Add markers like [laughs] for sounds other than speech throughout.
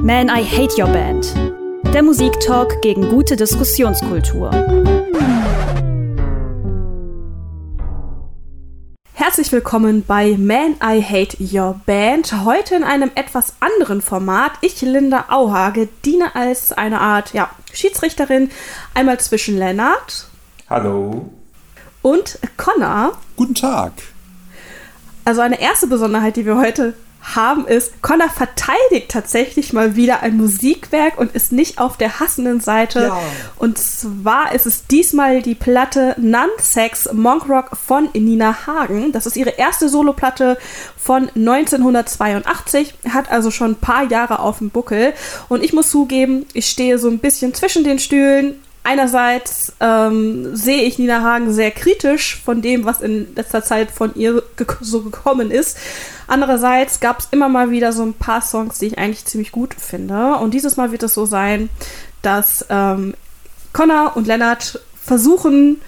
Man, I Hate Your Band. Der Musiktalk gegen gute Diskussionskultur. Herzlich willkommen bei Man, I Hate Your Band. Heute in einem etwas anderen Format. Ich, Linda Auhage, diene als eine Art ja, Schiedsrichterin einmal zwischen Lennart. Hallo. Und Connor. Guten Tag. Also eine erste Besonderheit, die wir heute haben, ist, Connor verteidigt tatsächlich mal wieder ein Musikwerk und ist nicht auf der hassenden Seite. Ja. Und zwar ist es diesmal die Platte Non-Sex Monk Rock von Nina Hagen. Das ist ihre erste Soloplatte von 1982, hat also schon ein paar Jahre auf dem Buckel. Und ich muss zugeben, ich stehe so ein bisschen zwischen den Stühlen einerseits ähm, sehe ich Nina Hagen sehr kritisch von dem, was in letzter Zeit von ihr so gekommen ist. Andererseits gab es immer mal wieder so ein paar Songs, die ich eigentlich ziemlich gut finde. Und dieses Mal wird es so sein, dass ähm, Connor und Lennart versuchen,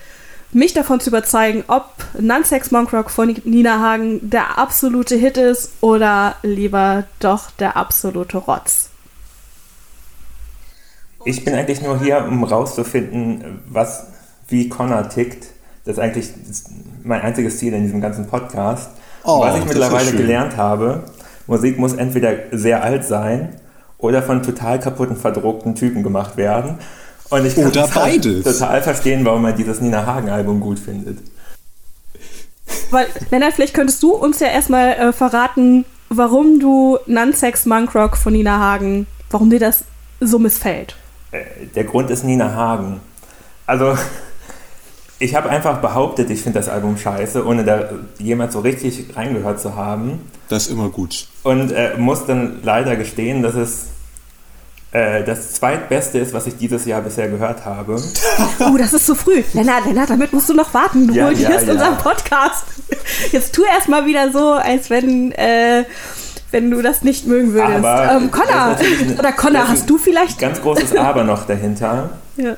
mich davon zu überzeugen, ob Non-Sex Monk Rock von Nina Hagen der absolute Hit ist oder lieber doch der absolute Rotz. Ich bin eigentlich nur hier, um rauszufinden, was, wie Connor tickt. Das ist eigentlich mein einziges Ziel in diesem ganzen Podcast. Oh, was ich mittlerweile gelernt habe, Musik muss entweder sehr alt sein oder von total kaputten, verdruckten Typen gemacht werden. Und ich kann oder beides. total verstehen, warum man dieses Nina Hagen-Album gut findet. Weil, Lennart, vielleicht könntest du uns ja erstmal äh, verraten, warum du Nunsex Monk Rock von Nina Hagen, warum dir das so missfällt. Äh, der Grund ist Nina Hagen. Also, [laughs] ich habe einfach behauptet, ich finde das Album scheiße, ohne da jemand so richtig reingehört zu haben. Das ist immer gut. Und äh, muss dann leider gestehen, dass es äh, das zweitbeste ist, was ich dieses Jahr bisher gehört habe. [laughs] Oh, das ist zu früh. Lennart, Lennart, damit musst du noch warten. Du ja, ja, ja. unseren Podcast. Jetzt tu erst mal wieder so, als wenn. Äh, wenn du das nicht mögen würdest. Aber ähm, Connor, oder Connor, hast du vielleicht... Ganz großes Aber noch dahinter. Ja.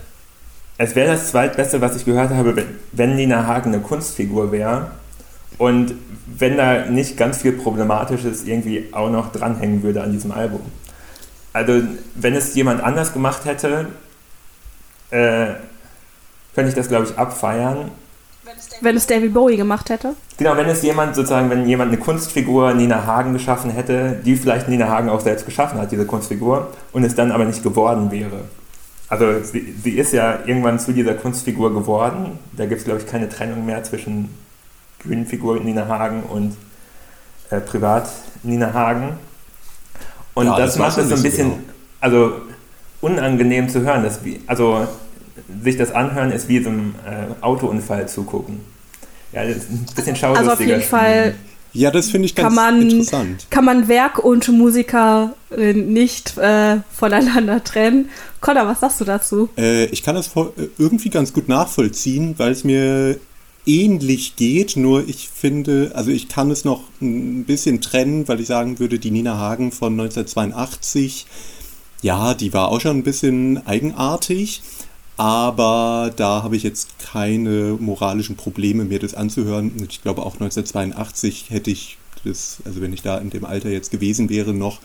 Es wäre das zweitbeste, was ich gehört habe, wenn, wenn Nina Hagen eine Kunstfigur wäre und wenn da nicht ganz viel Problematisches irgendwie auch noch dranhängen würde an diesem Album. Also, wenn es jemand anders gemacht hätte, äh, könnte ich das, glaube ich, abfeiern. Wenn es David Bowie gemacht hätte? Genau, wenn es jemand sozusagen, wenn jemand eine Kunstfigur Nina Hagen geschaffen hätte, die vielleicht Nina Hagen auch selbst geschaffen hat, diese Kunstfigur, und es dann aber nicht geworden wäre. Also sie, sie ist ja irgendwann zu dieser Kunstfigur geworden. Da gibt es, glaube ich, keine Trennung mehr zwischen Bühnenfigur Nina Hagen und äh, Privat Nina Hagen. Und ja, das, das macht es so ein bisschen, genau. also unangenehm zu hören. Dass, also sich das anhören ist wie so einem äh, Autounfall zugucken. Ja, das ist ein bisschen schaulustiger. Also auf jeden Fall. Ja, das finde ich ganz kann man, interessant. Kann man Werk und Musiker nicht äh, voneinander trennen? Connor, was sagst du dazu? Äh, ich kann das irgendwie ganz gut nachvollziehen, weil es mir ähnlich geht, nur ich finde, also ich kann es noch ein bisschen trennen, weil ich sagen würde, die Nina Hagen von 1982, ja, die war auch schon ein bisschen eigenartig, aber da habe ich jetzt keine moralischen Probleme, mir das anzuhören. Ich glaube, auch 1982 hätte ich das, also wenn ich da in dem Alter jetzt gewesen wäre, noch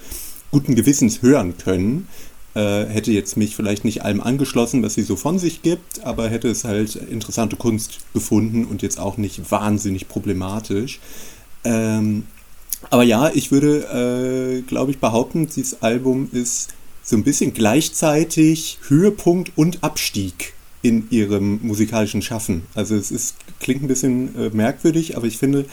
guten Gewissens hören können. Äh, hätte jetzt mich vielleicht nicht allem angeschlossen, was sie so von sich gibt, aber hätte es halt interessante Kunst gefunden und jetzt auch nicht wahnsinnig problematisch. Ähm, aber ja, ich würde, äh, glaube ich, behaupten, dieses Album ist so ein bisschen gleichzeitig Höhepunkt und Abstieg in ihrem musikalischen Schaffen. Also es ist, klingt ein bisschen äh, merkwürdig, aber ich finde,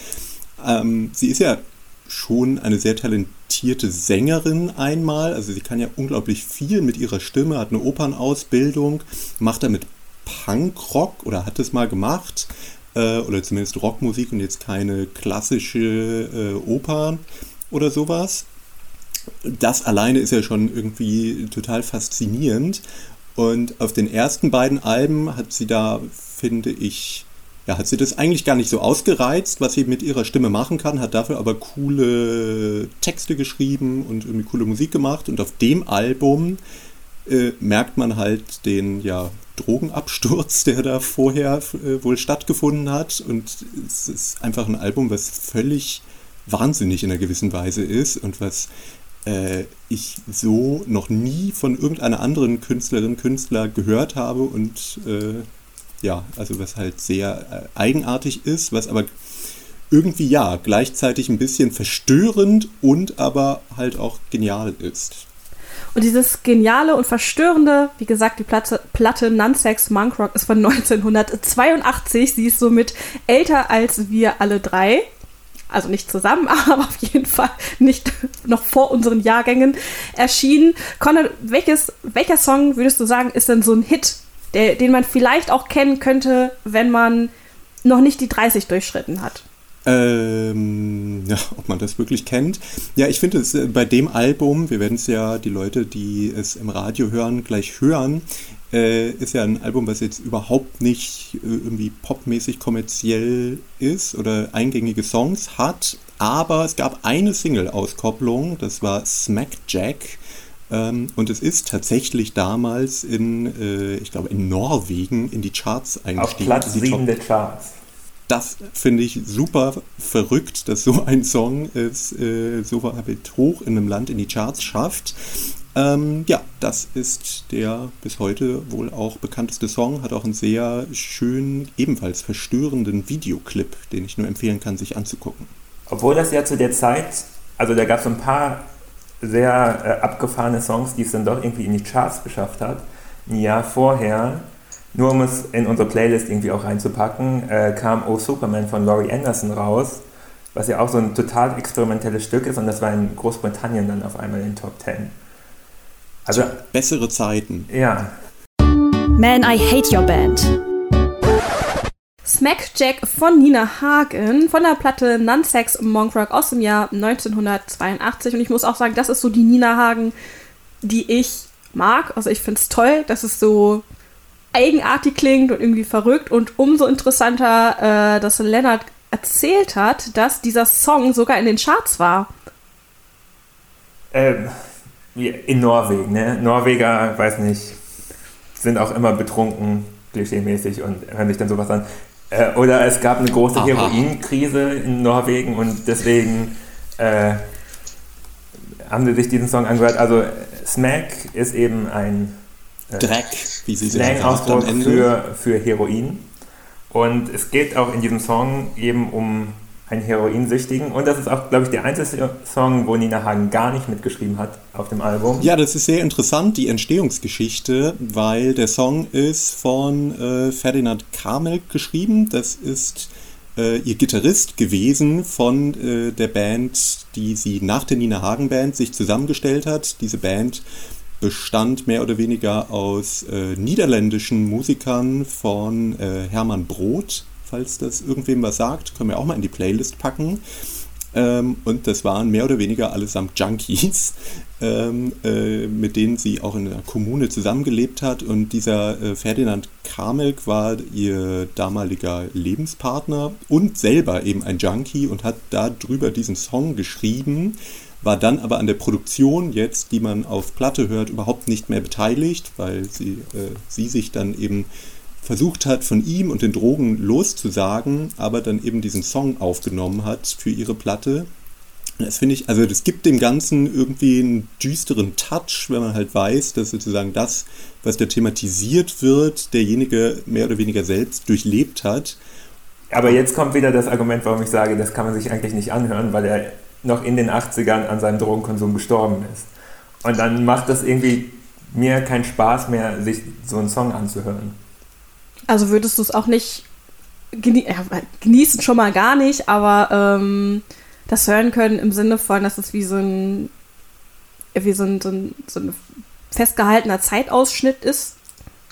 ähm, sie ist ja schon eine sehr talentierte Sängerin einmal. Also sie kann ja unglaublich viel mit ihrer Stimme, hat eine Opernausbildung, macht damit Punkrock oder hat es mal gemacht. Äh, oder zumindest Rockmusik und jetzt keine klassische äh, Oper oder sowas das alleine ist ja schon irgendwie total faszinierend. Und auf den ersten beiden Alben hat sie da, finde ich, ja, hat sie das eigentlich gar nicht so ausgereizt, was sie mit ihrer Stimme machen kann, hat dafür aber coole Texte geschrieben und irgendwie coole Musik gemacht. Und auf dem Album äh, merkt man halt den ja, Drogenabsturz, der da vorher äh, wohl stattgefunden hat. Und es ist einfach ein Album, was völlig wahnsinnig in einer gewissen Weise ist und was äh, ich so noch nie von irgendeiner anderen Künstlerin, Künstler gehört habe und äh, ja, also was halt sehr äh, eigenartig ist, was aber irgendwie ja gleichzeitig ein bisschen verstörend und aber halt auch genial ist. Und dieses geniale und verstörende, wie gesagt, die Platte, Platte Nunsex Monk Rock ist von [laughs] 1982. Sie ist somit älter als wir alle drei. Also nicht zusammen, [laughs] aber auf jeden Fall nicht noch vor unseren Jahrgängen erschienen. Conor, welches, welcher Song würdest du sagen, ist denn so ein Hit, der, den man vielleicht auch kennen könnte, wenn man noch nicht die 30 durchschritten hat? Ähm, ja, ob man das wirklich kennt. Ja, ich finde es äh, bei dem Album, wir werden es ja, die Leute, die es im Radio hören, gleich hören, äh, ist ja ein Album, was jetzt überhaupt nicht äh, irgendwie popmäßig kommerziell ist oder eingängige Songs hat, aber es gab eine Single-Auskopplung, das war Smack Jack. Ähm, und es ist tatsächlich damals in, äh, ich glaube, in Norwegen in die Charts eingestiegen. Auf Platz 7 der Charts das finde ich super verrückt, dass so ein Song es äh, so weit hoch in einem Land in die Charts schafft. Ähm, ja, das ist der bis heute wohl auch bekannteste Song, hat auch einen sehr schönen, ebenfalls verstörenden Videoclip, den ich nur empfehlen kann, sich anzugucken. Obwohl das ja zu der Zeit, also da gab es ein paar sehr äh, abgefahrene Songs, die es dann doch irgendwie in die Charts geschafft hat. Ein Jahr vorher nur um es in unsere Playlist irgendwie auch reinzupacken, äh, kam Oh Superman von Laurie Anderson raus, was ja auch so ein total experimentelles Stück ist und das war in Großbritannien dann auf einmal in den Top 10. Also bessere Zeiten. Ja. Man, I hate your band. Smack Jack von Nina Hagen von der Platte Nunsex Monk Rock aus dem Jahr 1982 und ich muss auch sagen, das ist so die Nina Hagen, die ich mag. Also ich finde es toll, dass es so eigenartig klingt und irgendwie verrückt und umso interessanter, äh, dass Lennart erzählt hat, dass dieser Song sogar in den Charts war. Ähm, in Norwegen, ne? Norweger, weiß nicht, sind auch immer betrunken, klischeemäßig und hören sich dann sowas an. Äh, oder es gab eine große Heroinkrise in Norwegen und deswegen äh, haben sie sich diesen Song angehört. Also Smack ist eben ein Dreck, wie sie sagen. Slang-Ausdruck für, für Heroin. Und es geht auch in diesem Song eben um einen Heroinsüchtigen. Und das ist auch, glaube ich, der einzige Song, wo Nina Hagen gar nicht mitgeschrieben hat auf dem Album. Ja, das ist sehr interessant, die Entstehungsgeschichte, weil der Song ist von äh, Ferdinand Kamelk geschrieben. Das ist äh, ihr Gitarrist gewesen von äh, der Band, die sie nach der Nina Hagen Band sich zusammengestellt hat. Diese Band bestand mehr oder weniger aus äh, niederländischen Musikern von äh, Hermann Brot, falls das irgendwem was sagt, können wir auch mal in die Playlist packen. Ähm, und das waren mehr oder weniger allesamt Junkies, ähm, äh, mit denen sie auch in der Kommune zusammengelebt hat. Und dieser äh, Ferdinand Kamelk war ihr damaliger Lebenspartner und selber eben ein Junkie und hat darüber diesen Song geschrieben, war dann aber an der Produktion jetzt, die man auf Platte hört, überhaupt nicht mehr beteiligt, weil sie, äh, sie sich dann eben versucht hat, von ihm und den Drogen loszusagen, aber dann eben diesen Song aufgenommen hat für ihre Platte. Das finde ich, also das gibt dem Ganzen irgendwie einen düsteren Touch, wenn man halt weiß, dass sozusagen das, was da thematisiert wird, derjenige mehr oder weniger selbst durchlebt hat. Aber jetzt kommt wieder das Argument, warum ich sage, das kann man sich eigentlich nicht anhören, weil er noch in den 80ern an seinem Drogenkonsum gestorben ist. Und dann macht das irgendwie mir keinen Spaß mehr, sich so einen Song anzuhören. Also würdest du es auch nicht genie ja, genießen schon mal gar nicht, aber ähm, das hören können im Sinne von, dass es wie so ein wie so ein, so ein, so ein festgehaltener Zeitausschnitt ist,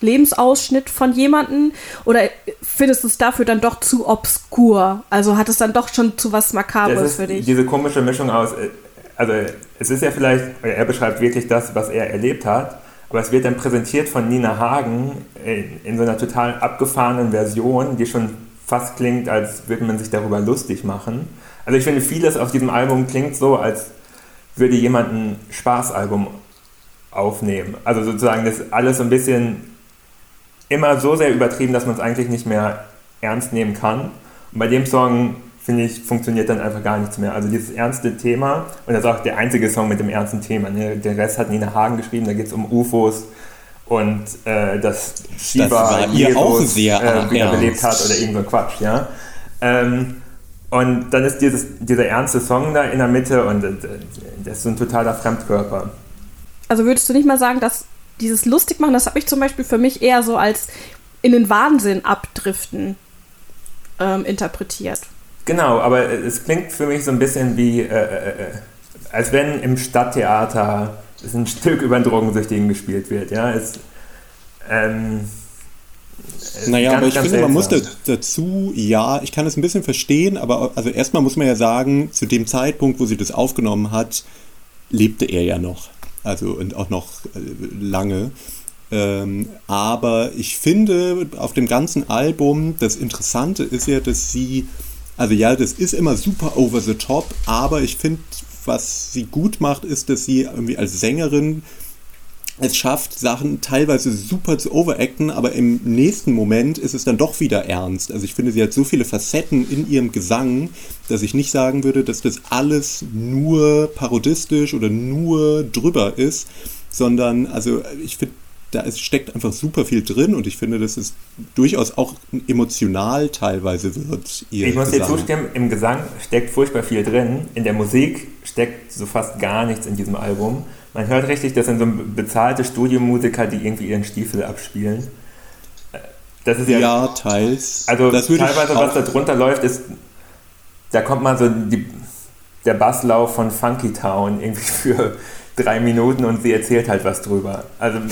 Lebensausschnitt von jemandem? Oder findest du es dafür dann doch zu obskur? Also hat es dann doch schon zu was Makabres für dich? Diese komische Mischung aus, äh, also es ist ja vielleicht, er beschreibt wirklich das, was er erlebt hat, aber es wird dann präsentiert von Nina Hagen in, in so einer total abgefahrenen Version, die schon fast klingt, als würde man sich darüber lustig machen. Also ich finde, vieles auf diesem Album klingt so, als würde jemand ein Spaßalbum aufnehmen. Also sozusagen das alles so ein bisschen immer so sehr übertrieben, dass man es eigentlich nicht mehr ernst nehmen kann. Und bei dem Song finde ich, funktioniert dann einfach gar nichts mehr. Also dieses ernste Thema, und das ist auch der einzige Song mit dem ernsten Thema. Ne? Der Rest hat Nina Hagen geschrieben, da geht es um UFOs und äh, dass Shiva war ihr auch sehr äh, wiederbelebt hat oder irgend so Quatsch, ja. Ähm, und dann ist dieses, dieser ernste Song da in der Mitte und äh, das ist so ein totaler Fremdkörper. Also würdest du nicht mal sagen, dass dieses Lustigmachen, das habe ich zum Beispiel für mich eher so als in den Wahnsinn abdriften ähm, interpretiert. Genau, aber es klingt für mich so ein bisschen wie, äh, äh, äh als wenn im Stadttheater ein [laughs] Stück über einen Drogensüchtigen gespielt wird. Ja, es, ähm, naja, ganz, aber ich finde, seltsam. man muss da, dazu, ja, ich kann es ein bisschen verstehen, aber also erstmal muss man ja sagen, zu dem Zeitpunkt, wo sie das aufgenommen hat, lebte er ja noch. Also und auch noch äh, lange. Ähm, aber ich finde, auf dem ganzen Album, das Interessante ist ja, dass sie, also ja, das ist immer super over the top, aber ich finde, was sie gut macht, ist, dass sie irgendwie als Sängerin es schafft, Sachen teilweise super zu overacten, aber im nächsten Moment ist es dann doch wieder ernst. Also ich finde, sie hat so viele Facetten in ihrem Gesang, dass ich nicht sagen würde, dass das alles nur parodistisch oder nur drüber ist, sondern also ich finde, da ist, steckt einfach super viel drin und ich finde, dass es durchaus auch emotional teilweise wird. ich muss dir zustimmen, im Gesang steckt furchtbar viel drin, in der Musik steckt so fast gar nichts in diesem Album. Man hört richtig, das sind so bezahlte Studiomusiker, die irgendwie ihren Stiefel abspielen. Das ist ja, ja teils. Also teilweise, was da drunter läuft, ist, da kommt mal so die, der Basslauf von Funky Town irgendwie [laughs] für drei Minuten und sie erzählt halt was drüber. Also [laughs]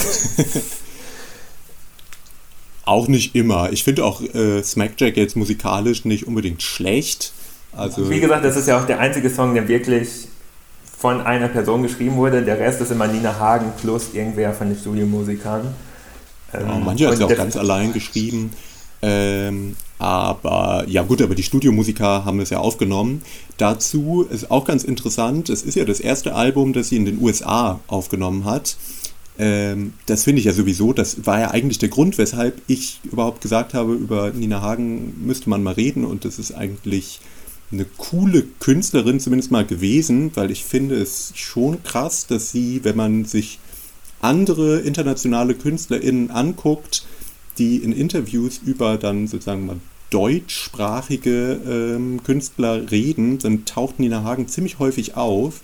auch nicht immer. Ich finde auch äh, Smackjack jetzt musikalisch nicht unbedingt schlecht. Also, Wie gesagt, das ist ja auch der einzige Song, der wirklich von einer Person geschrieben wurde. Der Rest ist immer Nina Hagen plus irgendwer von den Studiomusikern. Ähm, ja, manche hat sie auch ganz allein geschrieben. Ähm, aber ja gut, aber die Studiomusiker haben es ja aufgenommen. Dazu ist auch ganz interessant, es ist ja das erste Album, das sie in den USA aufgenommen hat. Ähm, das finde ich ja sowieso, das war ja eigentlich der Grund, weshalb ich überhaupt gesagt habe, über Nina Hagen müsste man mal reden und das ist eigentlich eine coole Künstlerin zumindest mal gewesen, weil ich finde es schon krass, dass sie, wenn man sich andere internationale KünstlerInnen anguckt, die in Interviews über dann sozusagen mal deutschsprachige ähm, Künstler reden, dann taucht Nina Hagen ziemlich häufig auf.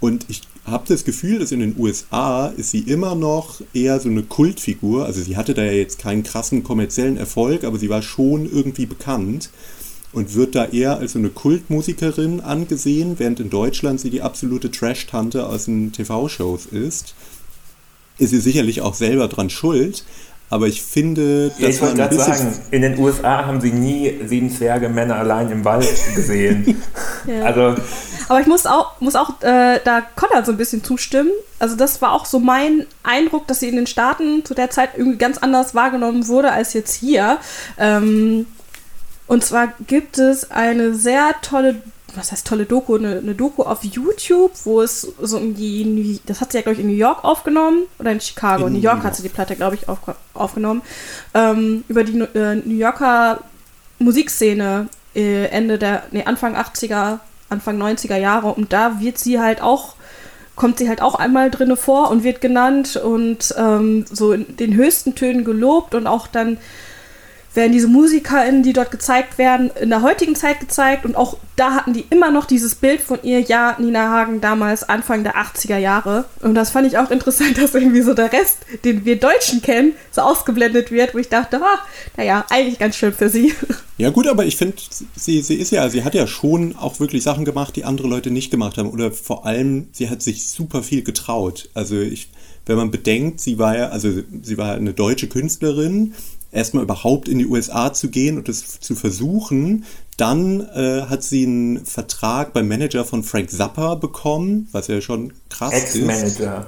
Und ich habe das Gefühl, dass in den USA ist sie immer noch eher so eine Kultfigur. Also sie hatte da ja jetzt keinen krassen kommerziellen Erfolg, aber sie war schon irgendwie bekannt und wird da eher als so eine Kultmusikerin angesehen, während in Deutschland sie die absolute Trash-Tante aus den TV-Shows ist. Ist sie sicherlich auch selber dran schuld, aber ich finde, das ja, ich wollte gerade sagen, in den USA haben sie nie sieben Zwerge Männer allein im Wald gesehen. [laughs] ja. Also aber ich muss auch, muss auch äh, da Connor so ein bisschen zustimmen. Also das war auch so mein Eindruck, dass sie in den Staaten zu der Zeit irgendwie ganz anders wahrgenommen wurde als jetzt hier. Ähm, und zwar gibt es eine sehr tolle was heißt tolle Doku, eine, eine, Doku auf YouTube, wo es so um die, das hat sie ja, glaube ich, in New York aufgenommen oder in Chicago. In New York hat sie die Platte, glaube ich, auf, aufgenommen. Ähm, über die äh, New Yorker Musikszene äh, Ende der, nee, Anfang 80er, Anfang 90er Jahre. Und da wird sie halt auch, kommt sie halt auch einmal drinne vor und wird genannt und ähm, so in den höchsten Tönen gelobt und auch dann werden diese MusikerInnen, die dort gezeigt werden, in der heutigen Zeit gezeigt und auch da hatten die immer noch dieses Bild von ihr, ja, Nina Hagen damals Anfang der 80er Jahre. Und das fand ich auch interessant, [laughs] dass irgendwie so der Rest, den wir Deutschen kennen, so ausgeblendet wird, wo ich dachte, ah, naja, eigentlich ganz schön für sie. [laughs] Ja gut, aber ich finde, sie, sie ist ja, sie hat ja schon auch wirklich Sachen gemacht, die andere Leute nicht gemacht haben. Oder vor allem, sie hat sich super viel getraut. Also ich, wenn man bedenkt, sie war ja, also sie war eine deutsche Künstlerin, erstmal überhaupt in die USA zu gehen und es zu versuchen. Dann äh, hat sie einen Vertrag beim Manager von Frank Zappa bekommen, was ja schon krass Ex -Manager. ist. Ex-Manager.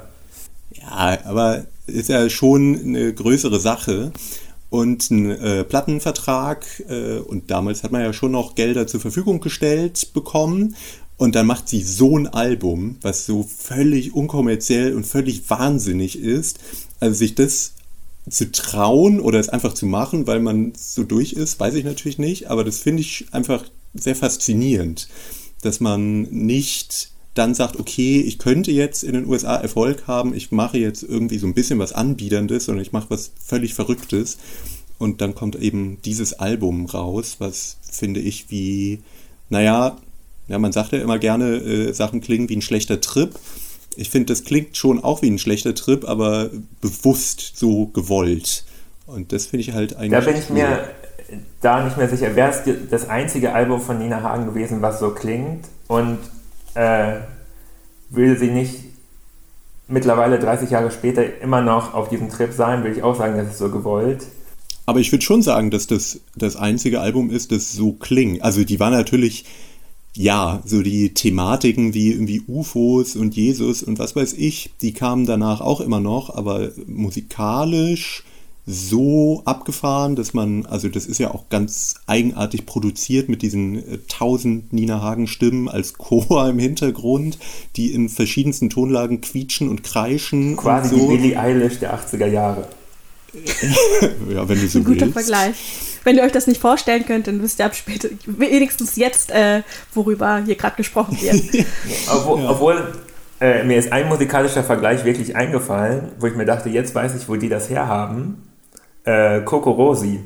Ja, aber ist ja schon eine größere Sache. Und einen äh, Plattenvertrag äh, und damals hat man ja schon noch Gelder zur Verfügung gestellt bekommen. Und dann macht sie so ein Album, was so völlig unkommerziell und völlig wahnsinnig ist. Also sich das zu trauen oder es einfach zu machen, weil man so durch ist, weiß ich natürlich nicht, aber das finde ich einfach sehr faszinierend, dass man nicht dann sagt, okay, ich könnte jetzt in den USA Erfolg haben, ich mache jetzt irgendwie so ein bisschen was Anbiederndes, sondern ich mache was völlig Verrücktes. Und dann kommt eben dieses Album raus, was finde ich wie, naja, ja, man sagt ja immer gerne, äh, Sachen klingen wie ein schlechter Trip. Ich finde, das klingt schon auch wie ein schlechter Trip, aber bewusst so gewollt. Und das finde ich halt eigentlich. Da bin ich mir da nicht mehr sicher. Wäre es das einzige Album von Nina Hagen gewesen, was so klingt? Und äh, will sie nicht mittlerweile 30 Jahre später immer noch auf diesem Trip sein, würde ich auch sagen, das ist so gewollt. Aber ich würde schon sagen, dass das das einzige Album ist, das so klingt. Also die war natürlich, ja, so die Thematiken wie irgendwie UFOs und Jesus und was weiß ich, die kamen danach auch immer noch, aber musikalisch so abgefahren, dass man, also das ist ja auch ganz eigenartig produziert mit diesen äh, tausend Nina Hagen Stimmen als Chor im Hintergrund, die in verschiedensten Tonlagen quietschen und kreischen. Quasi und so. die Billie Eilish der 80er Jahre. Ja, wenn du so Ein guter willst. Vergleich. Wenn ihr euch das nicht vorstellen könnt, dann wisst ihr ab später, wenigstens jetzt, äh, worüber hier gerade gesprochen wird. [laughs] Obwohl, obwohl äh, mir ist ein musikalischer Vergleich wirklich eingefallen, wo ich mir dachte, jetzt weiß ich, wo die das herhaben. Äh, Coco Rosi,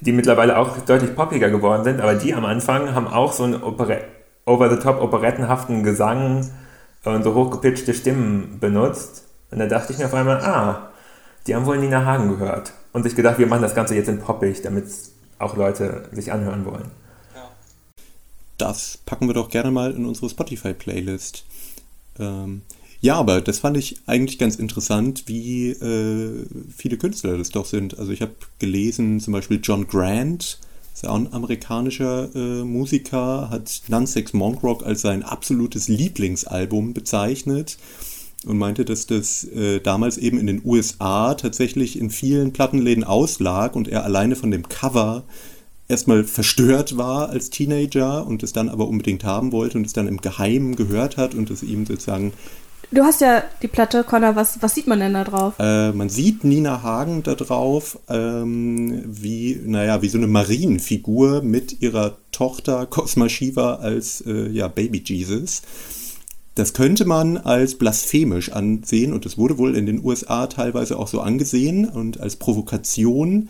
die mittlerweile auch deutlich poppiger geworden sind, aber die am Anfang haben auch so einen Opere over-the-top operettenhaften Gesang und so hochgepitchte Stimmen benutzt. Und da dachte ich mir auf einmal, ah, die haben wohl Nina Hagen gehört. Und sich gedacht, wir machen das Ganze jetzt in poppig, damit auch Leute sich anhören wollen. Das packen wir doch gerne mal in unsere Spotify-Playlist. Ähm, ja, aber das fand ich eigentlich ganz interessant, wie äh, viele Künstler das doch sind. Also ich habe gelesen, zum Beispiel John Grant, ist ja auch ein amerikanischer äh, Musiker, hat Nonsex Monk Rock als sein absolutes Lieblingsalbum bezeichnet und meinte, dass das äh, damals eben in den USA tatsächlich in vielen Plattenläden auslag und er alleine von dem Cover erstmal verstört war als Teenager und es dann aber unbedingt haben wollte und es dann im Geheimen gehört hat und es ihm sozusagen Du hast ja die Platte, Connor, was, was sieht man denn da drauf? Äh, man sieht Nina Hagen da drauf, ähm, wie, naja, wie so eine Marienfigur mit ihrer Tochter Cosma Shiva als äh, ja, Baby Jesus. Das könnte man als blasphemisch ansehen und das wurde wohl in den USA teilweise auch so angesehen und als Provokation.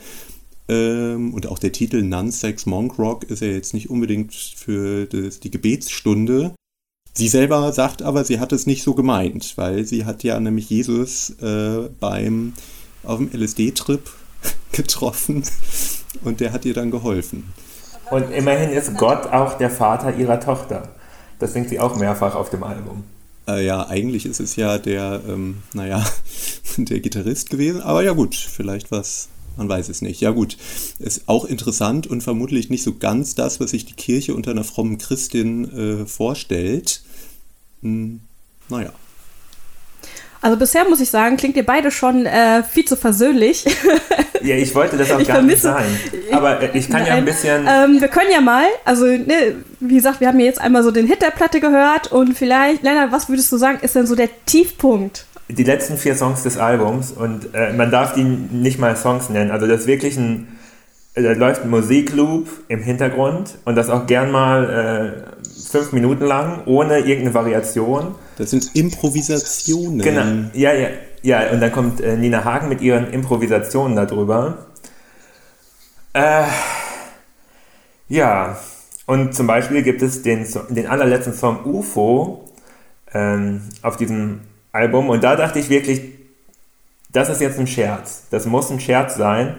Ähm, und auch der Titel Nonsex Monk Rock ist ja jetzt nicht unbedingt für das, die Gebetsstunde. Sie selber sagt aber, sie hat es nicht so gemeint, weil sie hat ja nämlich Jesus äh, beim auf dem LSD-Trip [laughs] getroffen und der hat ihr dann geholfen. Und immerhin ist Gott auch der Vater ihrer Tochter. Das singt sie auch mehrfach auf dem Album. Äh, ja, eigentlich ist es ja der, ähm, naja, [laughs] der Gitarrist gewesen, aber ja gut, vielleicht was, man weiß es nicht. Ja gut, ist auch interessant und vermutlich nicht so ganz das, was sich die Kirche unter einer frommen Christin äh, vorstellt. Hm, naja. Also bisher muss ich sagen, klingt ihr beide schon äh, viel zu versöhnlich. [laughs] Ja, ich wollte das auch Ich gar nicht vermisse- sein. Aber äh, ich kann ja ein Nein. bisschen. Ähm, wir können ja mal, also ne, wie gesagt, wir haben ja jetzt einmal so den Hit der Platte gehört und vielleicht, Lennart, was würdest du sagen, ist denn so der Tiefpunkt? die letzten vier Songs des Albums und äh, man darf die nicht mal Songs nennen. Also das ist wirklich ein, äh, da läuft ein Musikloop im Hintergrund und das auch gern mal äh, fünf Minuten lang, ohne irgendeine Variation. Das sind Improvisationen. Genau, ja, ja, ja. Und dann kommt äh, Nina Hagen mit ihren Improvisationen darüber. Äh, ja, und zum Beispiel gibt es den, den allerletzten Song UFO ähm, auf diesem Album und da dachte ich wirklich, das ist jetzt ein Scherz. Das muss ein Scherz sein,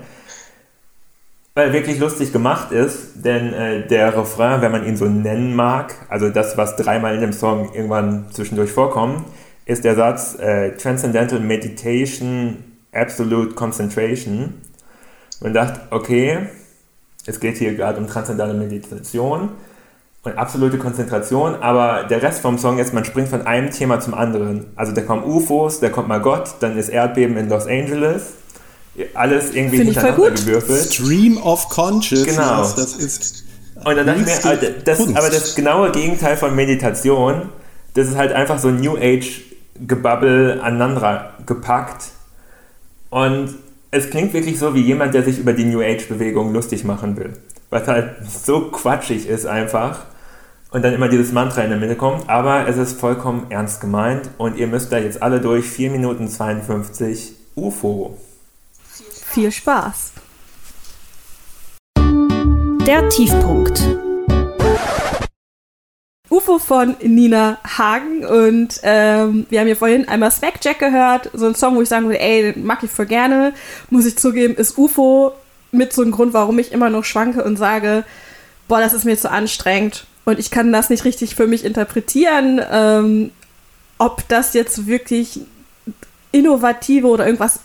weil er wirklich lustig gemacht ist, denn äh, der Refrain, wenn man ihn so nennen mag, also das, was dreimal in dem Song irgendwann zwischendurch vorkommt, ist der Satz äh, Transcendental Meditation, Absolute Concentration. Man dachte, okay, es geht hier gerade um transzendentale Meditation und absolute Konzentration, aber der Rest vom Song ist, man springt von einem Thema zum anderen. Also da kommen UFOs, da kommt mal Gott, dann ist Erdbeben in Los Angeles. Alles irgendwie voll hintereinander gut. gewürfelt. Stream of Consciousness, Genau. das ist. Und dann dachte ich mir, das, aber das genaue Gegenteil von Meditation, das ist halt einfach so New Age Gebabbel aneinander gepackt. Und es klingt wirklich so wie jemand, der sich über die New Age Bewegung lustig machen will. was halt so quatschig ist einfach. Und dann immer dieses Mantra in der Mitte kommt, aber es ist vollkommen ernst gemeint und ihr müsst da jetzt alle durch 4 Minuten 52 UFO. Viel Spaß. Der Tiefpunkt. UFO von Nina Hagen und ähm, wir haben hier vorhin einmal Jack gehört, so ein Song, wo ich sagen würde, ey, den mag ich voll gerne, muss ich zugeben, ist UFO mit so einem Grund, warum ich immer noch schwanke und sage, boah, das ist mir zu anstrengend. Und ich kann das nicht richtig für mich interpretieren, ähm, ob das jetzt wirklich innovative oder irgendwas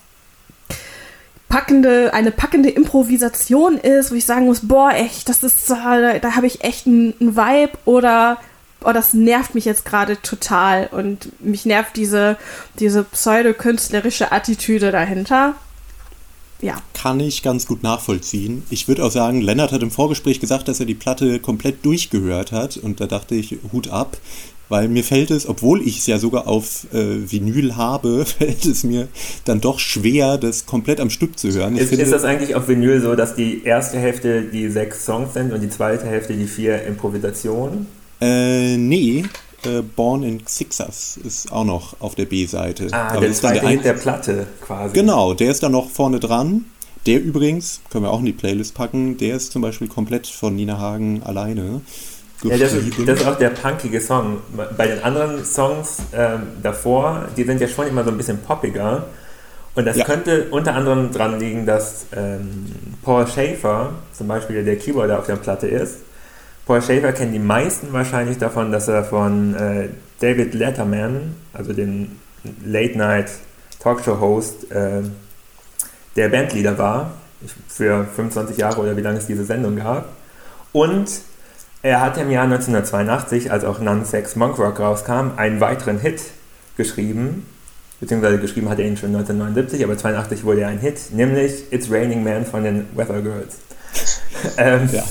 packende, eine packende Improvisation ist, wo ich sagen muss, boah, echt, das ist, da, da habe ich echt einen Vibe oder oh, das nervt mich jetzt gerade total und mich nervt diese, diese pseudokünstlerische Attitüde dahinter. Ja. Kann ich ganz gut nachvollziehen. Ich würde auch sagen, Lennart hat im Vorgespräch gesagt, dass er die Platte komplett durchgehört hat und da dachte ich, Hut ab, weil mir fällt es, obwohl ich es ja sogar auf äh, Vinyl habe, [laughs] fällt es mir dann doch schwer, das komplett am Stück zu hören. Ist, finde, ist, das eigentlich auf Vinyl so, dass die erste Hälfte die sechs Songs sind und die zweite Hälfte die vier Improvisationen? Äh, nee. Äh, Born in Sixers ist auch noch auf der B-Seite. Ah, Aber der ist zweite der, der Platte quasi. Genau, der ist dann noch vorne dran. Der übrigens, können wir auch in die Playlist packen, der ist zum Beispiel komplett von Nina Hagen alleine. Ja, das ist, das ist, auch der punkige Song. Bei den anderen Songs ähm, davor, die sind ja schon immer so ein bisschen poppiger. Und das ja. könnte unter anderem daran liegen, dass ähm, Paul Schaefer, zum Beispiel der Keyboarder auf der Platte ist, Paul Schaefer kennen die meisten wahrscheinlich davon, dass er von äh, David Letterman, also dem Late-Night-Talkshow-Host, äh, der Bandleader war, für 25 Jahre oder wie lange es diese Sendung gab. Und er hat im Jahr 1982, als auch Non-Sex Monk Rock rauskam, einen weiteren Hit geschrieben, beziehungsweise geschrieben hat er ihn schon 1979, aber 82 wurde er ein Hit, nämlich It's Raining Man von den Weather Girls. [laughs] ähm, ja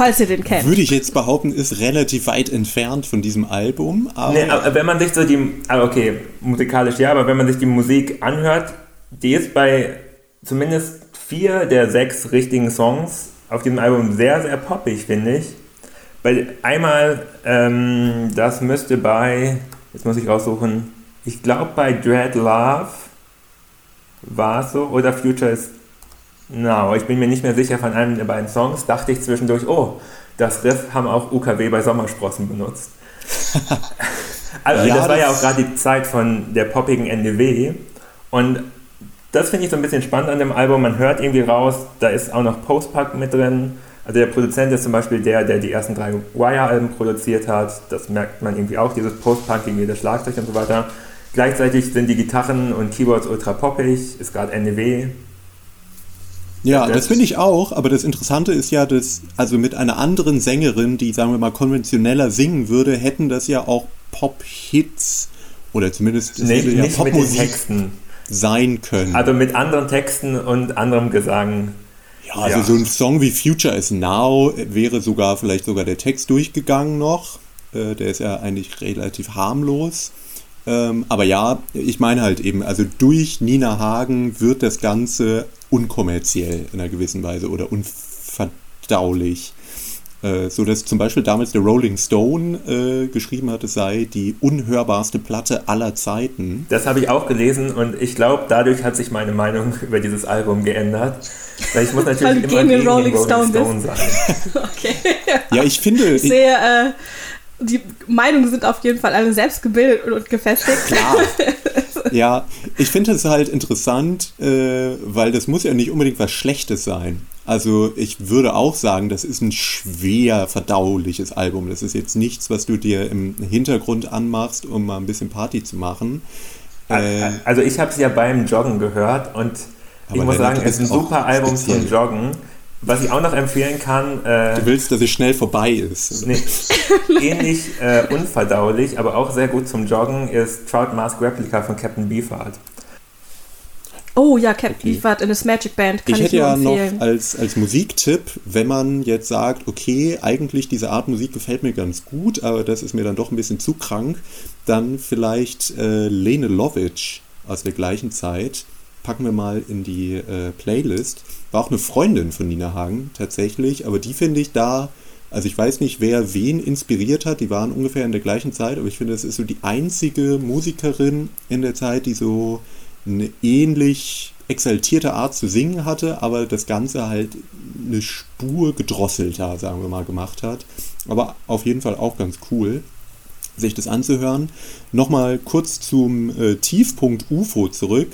falls ihr den kennt. Würde ich jetzt behaupten, ist relativ weit entfernt von diesem Album. Aber, nee, aber wenn man sich so die, ah, okay, musikalisch ja, aber wenn man sich die Musik anhört, die ist bei zumindest vier der sechs richtigen Songs auf diesem Album sehr, sehr poppig, finde ich. Weil einmal, ähm, das müsste bei, jetzt muss ich raussuchen, ich glaube bei Dread Love war es so, oder Future is No, ich bin mir nicht mehr sicher von einem der beiden Songs. Dachte ich zwischendurch, oh, das Riff haben auch UKW bei Sommersprossen benutzt. [laughs] also, ja, das war das ja auch gerade die Zeit von der poppigen NDW. Und das finde ich so ein bisschen spannend an dem Album. Man hört irgendwie raus, da ist auch noch Postpunk mit drin. Also der Produzent ist zum Beispiel der, der die ersten drei Wire-Alben produziert hat. Das merkt man irgendwie auch, dieses Post-Punking, das Schlagzeug und so weiter. Gleichzeitig sind die Gitarren und Keyboards ultra poppig, ist gerade NDW. Ja, das, das finde ich auch, aber das Interessante ist ja, dass, also mit einer anderen Sängerin, die, sagen wir mal, konventioneller singen würde, hätten das ja auch Pop-Hits oder zumindest nicht, ja Popmusik sein können. Also mit anderen Texten und anderem Gesang. Ja, also ja. so ein Song wie Future is Now wäre sogar vielleicht sogar der Text durchgegangen noch. Äh, der ist ja eigentlich relativ harmlos. Ähm, aber ja, ich meine halt eben, also durch Nina Hagen wird das Ganze unkommerziell in einer gewissen Weise oder unverdaulich. Äh, so dass zum Beispiel damals der Rolling Stone äh, geschrieben hat, es sei die unhörbarste Platte aller Zeiten. Das habe ich auch gelesen und ich glaube, dadurch hat sich meine Meinung [laughs] über dieses Album geändert. Weil ich muss [laughs] natürlich immer gegen Rolling, Rolling Stone, Stone sein. [laughs] okay. Ja, ich finde. Sehe, äh, die Meinungen sind auf jeden Fall alle selbst gebildet und gefestigt. Klar. [laughs] ja, ich finde es halt interessant, äh, weil das muss ja nicht unbedingt was Schlechtes sein. Also ich würde auch sagen, das ist ein schwer verdauliches Album. Das ist jetzt nichts, was du dir im Hintergrund anmachst, um mal ein bisschen Party zu machen. Äh, also ich habe es ja beim Joggen gehört und ich muss sagen, es ist ein super Album speziell. zum Joggen was ich auch noch empfehlen kann. Äh, du willst, dass es schnell vorbei ist. Nee, [laughs] ähnlich äh, unverdaulich, aber auch sehr gut zum Joggen ist Trout Mask Replica von Captain Beefheart. Oh ja, Captain okay. Beefheart in das Magic Band kann ich, ich hätte ja empfehlen. noch als, als Musiktipp, wenn man jetzt sagt, okay, eigentlich diese Art Musik gefällt mir ganz gut, aber das ist mir dann doch ein bisschen zu krank, dann vielleicht äh, Lene Lovic aus der gleichen Zeit packen wir mal in die äh, Playlist. War auch eine Freundin von Nina Hagen tatsächlich, aber die finde ich da, also ich weiß nicht, wer wen inspiriert hat, die waren ungefähr in der gleichen Zeit, aber ich finde, das ist so die einzige Musikerin in der Zeit, die so eine ähnlich exaltierte Art zu singen hatte, aber das Ganze halt eine Spur gedrosselter, sagen wir mal, gemacht hat. Aber auf jeden Fall auch ganz cool, sich das anzuhören. Nochmal kurz zum äh, Tiefpunkt UFO zurück.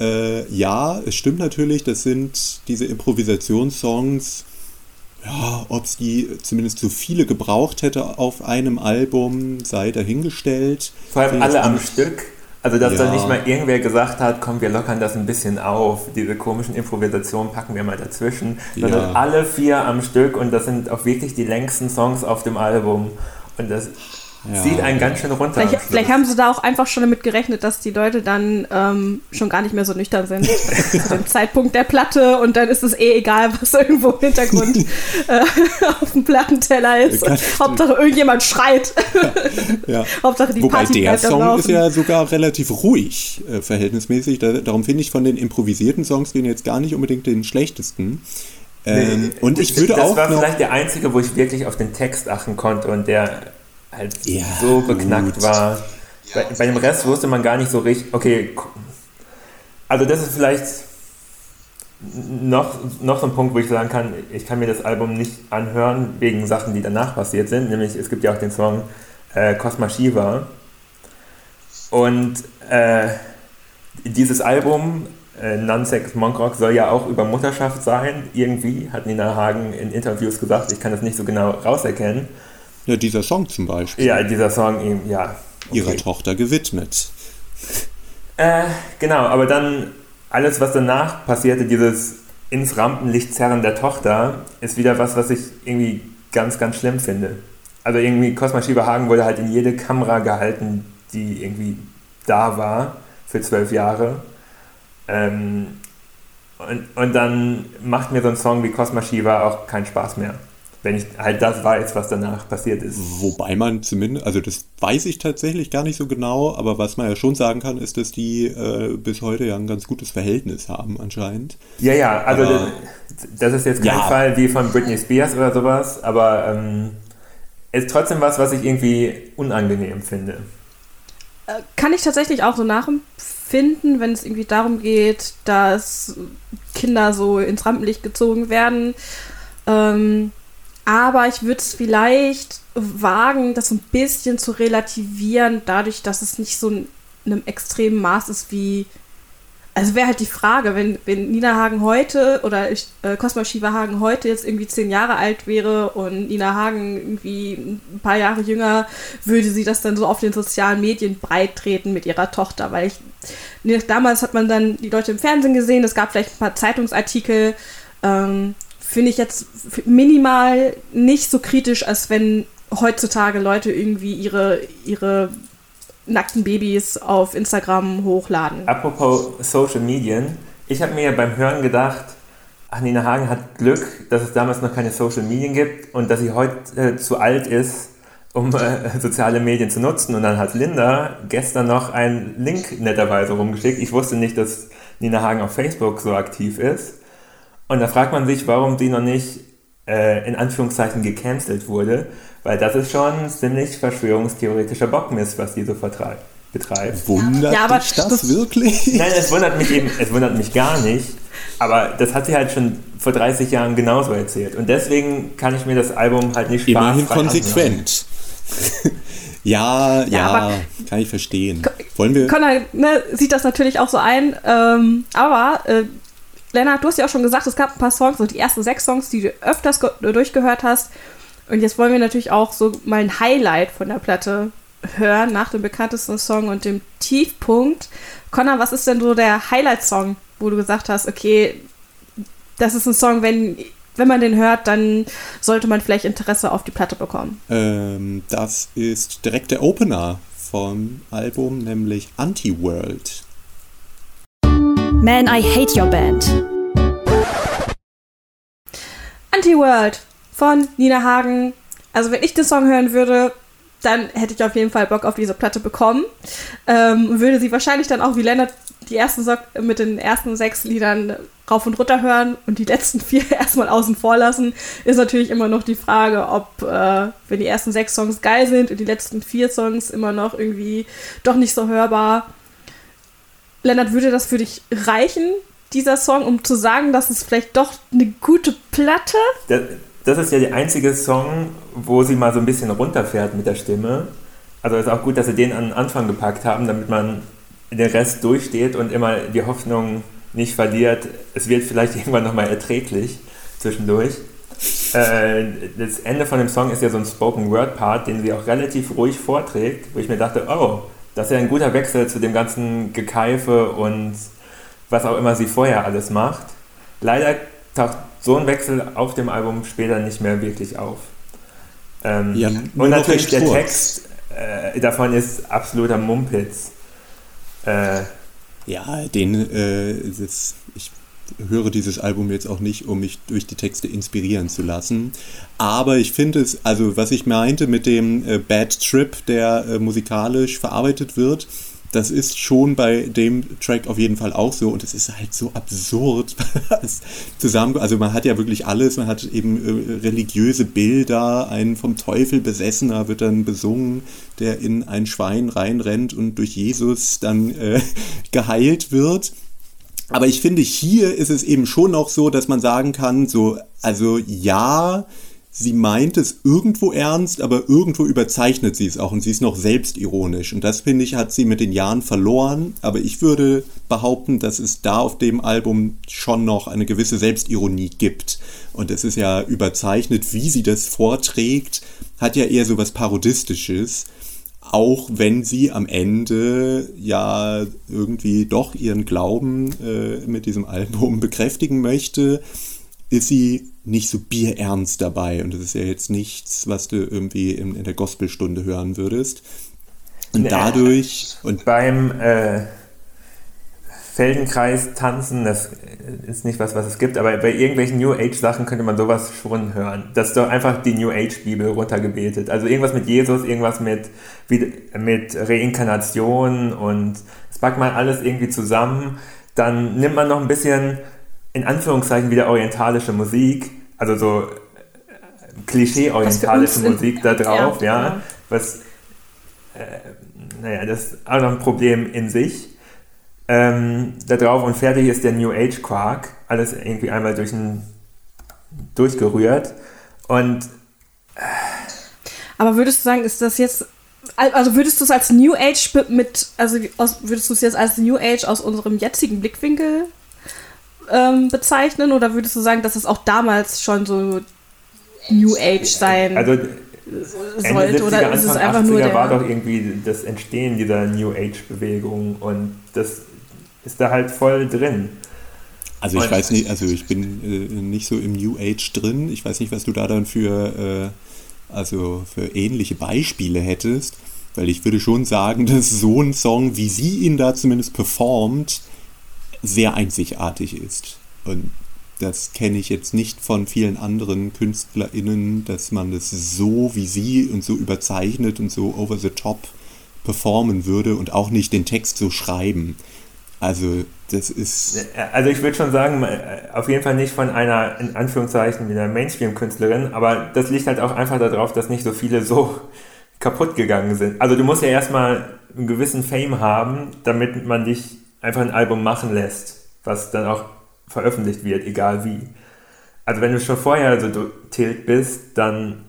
Äh, ja, es stimmt natürlich, das sind diese Improvisationssongs. Ja, ob es die zumindest zu viele gebraucht hätte auf einem Album, sei dahingestellt. Vor allem alle am Stück. Also, dass ja. dann nicht mal irgendwer gesagt hat, komm, wir lockern das ein bisschen auf. Diese komischen Improvisationen packen wir mal dazwischen. Sondern ja. alle vier am Stück und das sind auch wirklich die längsten Songs auf dem Album. Und das ja. Sieht einen ganz schön runter. Vielleicht, vielleicht, haben sie da auch einfach schon damit gerechnet, dass die Leute dann ähm, schon gar nicht mehr so nüchtern sind [laughs] zu dem Zeitpunkt der Platte und dann ist es eh egal, was irgendwo im Hintergrund [laughs] äh, auf dem Plattenteller ist. Hauptsache irgendjemand schreit. [laughs] ja. Hauptsache die Wobei Party der Song ist ja sogar relativ ruhig, äh, verhältnismäßig. Da, darum finde ich von den improvisierten Songs den jetzt gar nicht unbedingt den schlechtesten. Ähm, nee, und ich würde das auch. Das war vielleicht der einzige, wo ich wirklich auf den Text achten konnte und der halt ja, so beknackt gut. war. Bei, bei, dem Rest wusste man gar nicht so richtig, okay, also das ist vielleicht noch, noch so ein Punkt, wo ich sagen kann, ich kann mir das Album nicht anhören wegen Sachen, die danach passiert sind. Nämlich es gibt ja auch den Song äh, Cosma Shiva. Und äh, dieses Album, äh, Nonsex Monk Rock, soll ja auch über Mutterschaft sein. Irgendwie hat Nina Hagen in Interviews gesagt, ich kann das nicht so genau rauserkennen. Ja, dieser Song zum Beispiel. Ja, dieser Song ihm, ja. Okay. Ihrer Tochter gewidmet. Äh, genau, aber dann alles, was danach passierte, dieses ins Rampenlicht zerren der Tochter, ist wieder was, was ich irgendwie ganz, ganz schlimm finde. Also irgendwie Cosma Schieberhagen wurde halt in jede Kamera gehalten, die irgendwie da war für zwölf Jahre. Ähm, und, und dann macht mir so ein Song wie Cosma Shiva auch keinen Spaß mehr wenn ich halt das weiß, was danach passiert ist. Wobei man zumindest, also das weiß ich tatsächlich gar nicht so genau, aber was man ja schon sagen kann, ist, dass die äh, bis heute ja ein ganz gutes Verhältnis haben anscheinend. Ja, ja, also aber, das, ist jetzt kein ja. Fall wie von Britney Spears oder sowas, aber ähm, ist trotzdem was, was ich irgendwie unangenehm finde. Äh, kann ich tatsächlich auch so nachempfinden, wenn es irgendwie darum geht, dass Kinder so ins Rampenlicht gezogen werden. Ähm, aber ich würde es vielleicht wagen, das so ein bisschen zu relativieren, dadurch, dass es nicht so in einem extremen Maß ist wie. Also wäre halt die Frage, wenn, wenn Nina Hagen heute oder ich, äh, Cosma Shiva Hagen heute jetzt irgendwie zehn Jahre alt wäre und Nina Hagen irgendwie ein paar Jahre jünger, würde sie das dann so auf den sozialen Medien breit treten mit ihrer Tochter, weil ich, damals hat man dann die Leute im Fernsehen gesehen, es gab vielleicht ein paar Zeitungsartikel, ähm, finde ich jetzt minimal nicht so kritisch, als wenn heutzutage Leute irgendwie ihre, ihre nackten Babys auf Instagram hochladen. Apropos Social Medien, ich habe mir beim Hören gedacht, ach, Nina Hagen hat Glück, dass es damals noch keine Social Medien gibt und dass sie heute äh, zu alt ist, um äh, soziale Medien zu nutzen. Und dann hat Linda gestern noch einen Link netterweise rumgeschickt. Ich wusste nicht, dass Nina Hagen auf Facebook so aktiv ist. Und da fragt man sich, warum die noch nicht äh, in Anführungszeichen gecancelt wurde, weil das ist schon ziemlich verschwörungstheoretischer Bockmist, was die so vertreibt betreibt. Wundert ja, aber dich das, das, wirklich? Nein, es wundert mich eben, es wundert mich gar nicht. Aber das hat sie halt schon vor 30 Jahren genauso erzählt. Und deswegen kann ich mir das Album halt nicht spaßfrei Immerhin konsequent. ja, ja, ja kann ich verstehen. Wollen wir? Connor ne, sieht das natürlich auch so ein. Ähm, aber äh, Lennart, du hast ja auch schon gesagt, es gab ein paar Songs, so die ersten sechs Songs, die du öfters durchgehört hast. Und jetzt wollen wir natürlich auch so mal ein Highlight von der Platte hören, nach dem bekanntesten Song und dem Tiefpunkt. Connor, was ist denn so der Highlight-Song, wo du gesagt hast, okay, das ist ein Song, wenn, wenn man den hört, dann sollte man vielleicht Interesse auf die Platte bekommen? Ähm, das ist direkt der Opener vom Album, nämlich Anti-World. Man, I Hate Your Band. Anti-World von Nina Hagen. Also wenn ich den Song hören würde, dann hätte ich auf jeden Fall Bock auf diese Platte bekommen. Ähm, würde sie wahrscheinlich dann auch wie Leonard die ersten so mit den ersten sechs Liedern rauf und runter hören und die letzten [laughs] vier [laughs] erstmal außen vor lassen, ist natürlich immer noch die Frage, ob, äh, wenn die ersten sechs Songs geil sind und die letzten vier Songs immer noch irgendwie doch nicht so hörbar. Lennart, würde das für dich reichen, dieser Song, um zu sagen, dass es vielleicht doch eine gute Platte? Das, das ist ja der einzige Song, wo sie mal so ein bisschen runterfährt mit der Stimme. Also ist auch gut, dass sie den an den Anfang gepackt haben, damit man den Rest durchsteht und immer die Hoffnung nicht verliert, es wird vielleicht [laughs] irgendwann nochmal erträglich zwischendurch. Äh, das Ende von dem Song ist ja so ein Spoken Word Part, den sie auch relativ ruhig vorträgt, wo ich mir dachte, oh, das ist ja ein guter Wechsel zu dem ganzen Gekeife und was auch immer sie vorher alles macht. Leider taucht so ein Wechsel auf dem Album später nicht mehr wirklich auf. Ähm, ja, und natürlich der Text äh, davon ist absoluter Mumpitz. Äh, ja, den, äh, das, ich höre dieses Album jetzt auch nicht, um mich durch die Texte inspirieren zu lassen. Aber ich finde es, also was ich meinte mit dem äh, Bad Trip, der äh, musikalisch verarbeitet wird, das ist schon bei dem Track auf jeden Fall auch so und es ist halt so absurd [laughs] zusammen. Also man hat ja wirklich alles, man hat eben äh, religiöse Bilder, ein vom Teufel besessener wird dann besungen, der in ein Schwein reinrennt und durch Jesus dann äh, [laughs] geheilt wird. Aber ich finde, hier ist es eben schon noch so, dass man sagen kann, so, also ja, sie meint es irgendwo ernst, aber irgendwo überzeichnet sie es auch und sie ist noch selbstironisch. Und das, finde ich, hat sie mit den Jahren verloren. Aber ich würde behaupten, dass es da auf dem Album schon noch eine gewisse Selbstironie gibt. Und es ist ja überzeichnet, wie sie das vorträgt, hat ja eher so was Parodistisches. Auch wenn sie am Ende ja irgendwie doch ihren Glauben äh, mit diesem Album [laughs] bekräftigen möchte, ist sie nicht so bierernst dabei. Und das ist ja jetzt nichts, was du irgendwie in, in der Gospelstunde hören würdest. Und dadurch. Und beim äh, Feldenkreis tanzen, das ist nicht was, was es gibt, aber bei irgendwelchen New Age Sachen könnte man sowas schon hören. Das ist doch einfach die New Age Bibel runtergebetet. Also irgendwas mit Jesus, irgendwas mit, mit Reinkarnation und das packt man alles irgendwie zusammen. Dann nimmt man noch ein bisschen in Anführungszeichen wieder orientalische Musik, also so äh, klischee-orientalische Musik da drauf, ja, ja, was, äh, naja, das ist auch noch ein Problem in sich. Ähm, da drauf und fertig ist der New Age Quark, alles irgendwie einmal durch ein, durchgerührt. Und äh, aber würdest du sagen, ist das jetzt also würdest du es als New Age mit, also aus, würdest du es jetzt als New Age aus unserem jetzigen Blickwinkel ähm, bezeichnen? Oder würdest du sagen, dass es auch damals schon so New Age sein also, sollte? Oder ist es einfach 80er nur der war doch irgendwie das Entstehen dieser New Age Bewegung und das ist da halt voll drin. Also ich weiß nicht, also ich bin äh, nicht so im New Age drin. Ich weiß nicht, was du da dann für äh, also für ähnliche Beispiele hättest, weil ich würde schon sagen, [laughs] dass so ein Song, wie sie ihn da zumindest performt, sehr einzigartig ist. Und das kenne ich jetzt nicht von vielen anderen KünstlerInnen, dass man das so wie sie und so überzeichnet und so over the top performen würde und auch nicht den Text so schreiben. Also das ist. Also ich würde schon sagen, auf jeden Fall nicht von einer, in Anführungszeichen, einer Mainstream-Künstlerin, aber das liegt halt auch einfach darauf, dass nicht so viele so [laughs] kaputt gegangen sind. Also du musst ja erstmal einen gewissen Fame haben, damit man dich einfach ein Album machen lässt, was dann auch veröffentlicht wird, egal wie. Also wenn du schon vorher so tilt bist, dann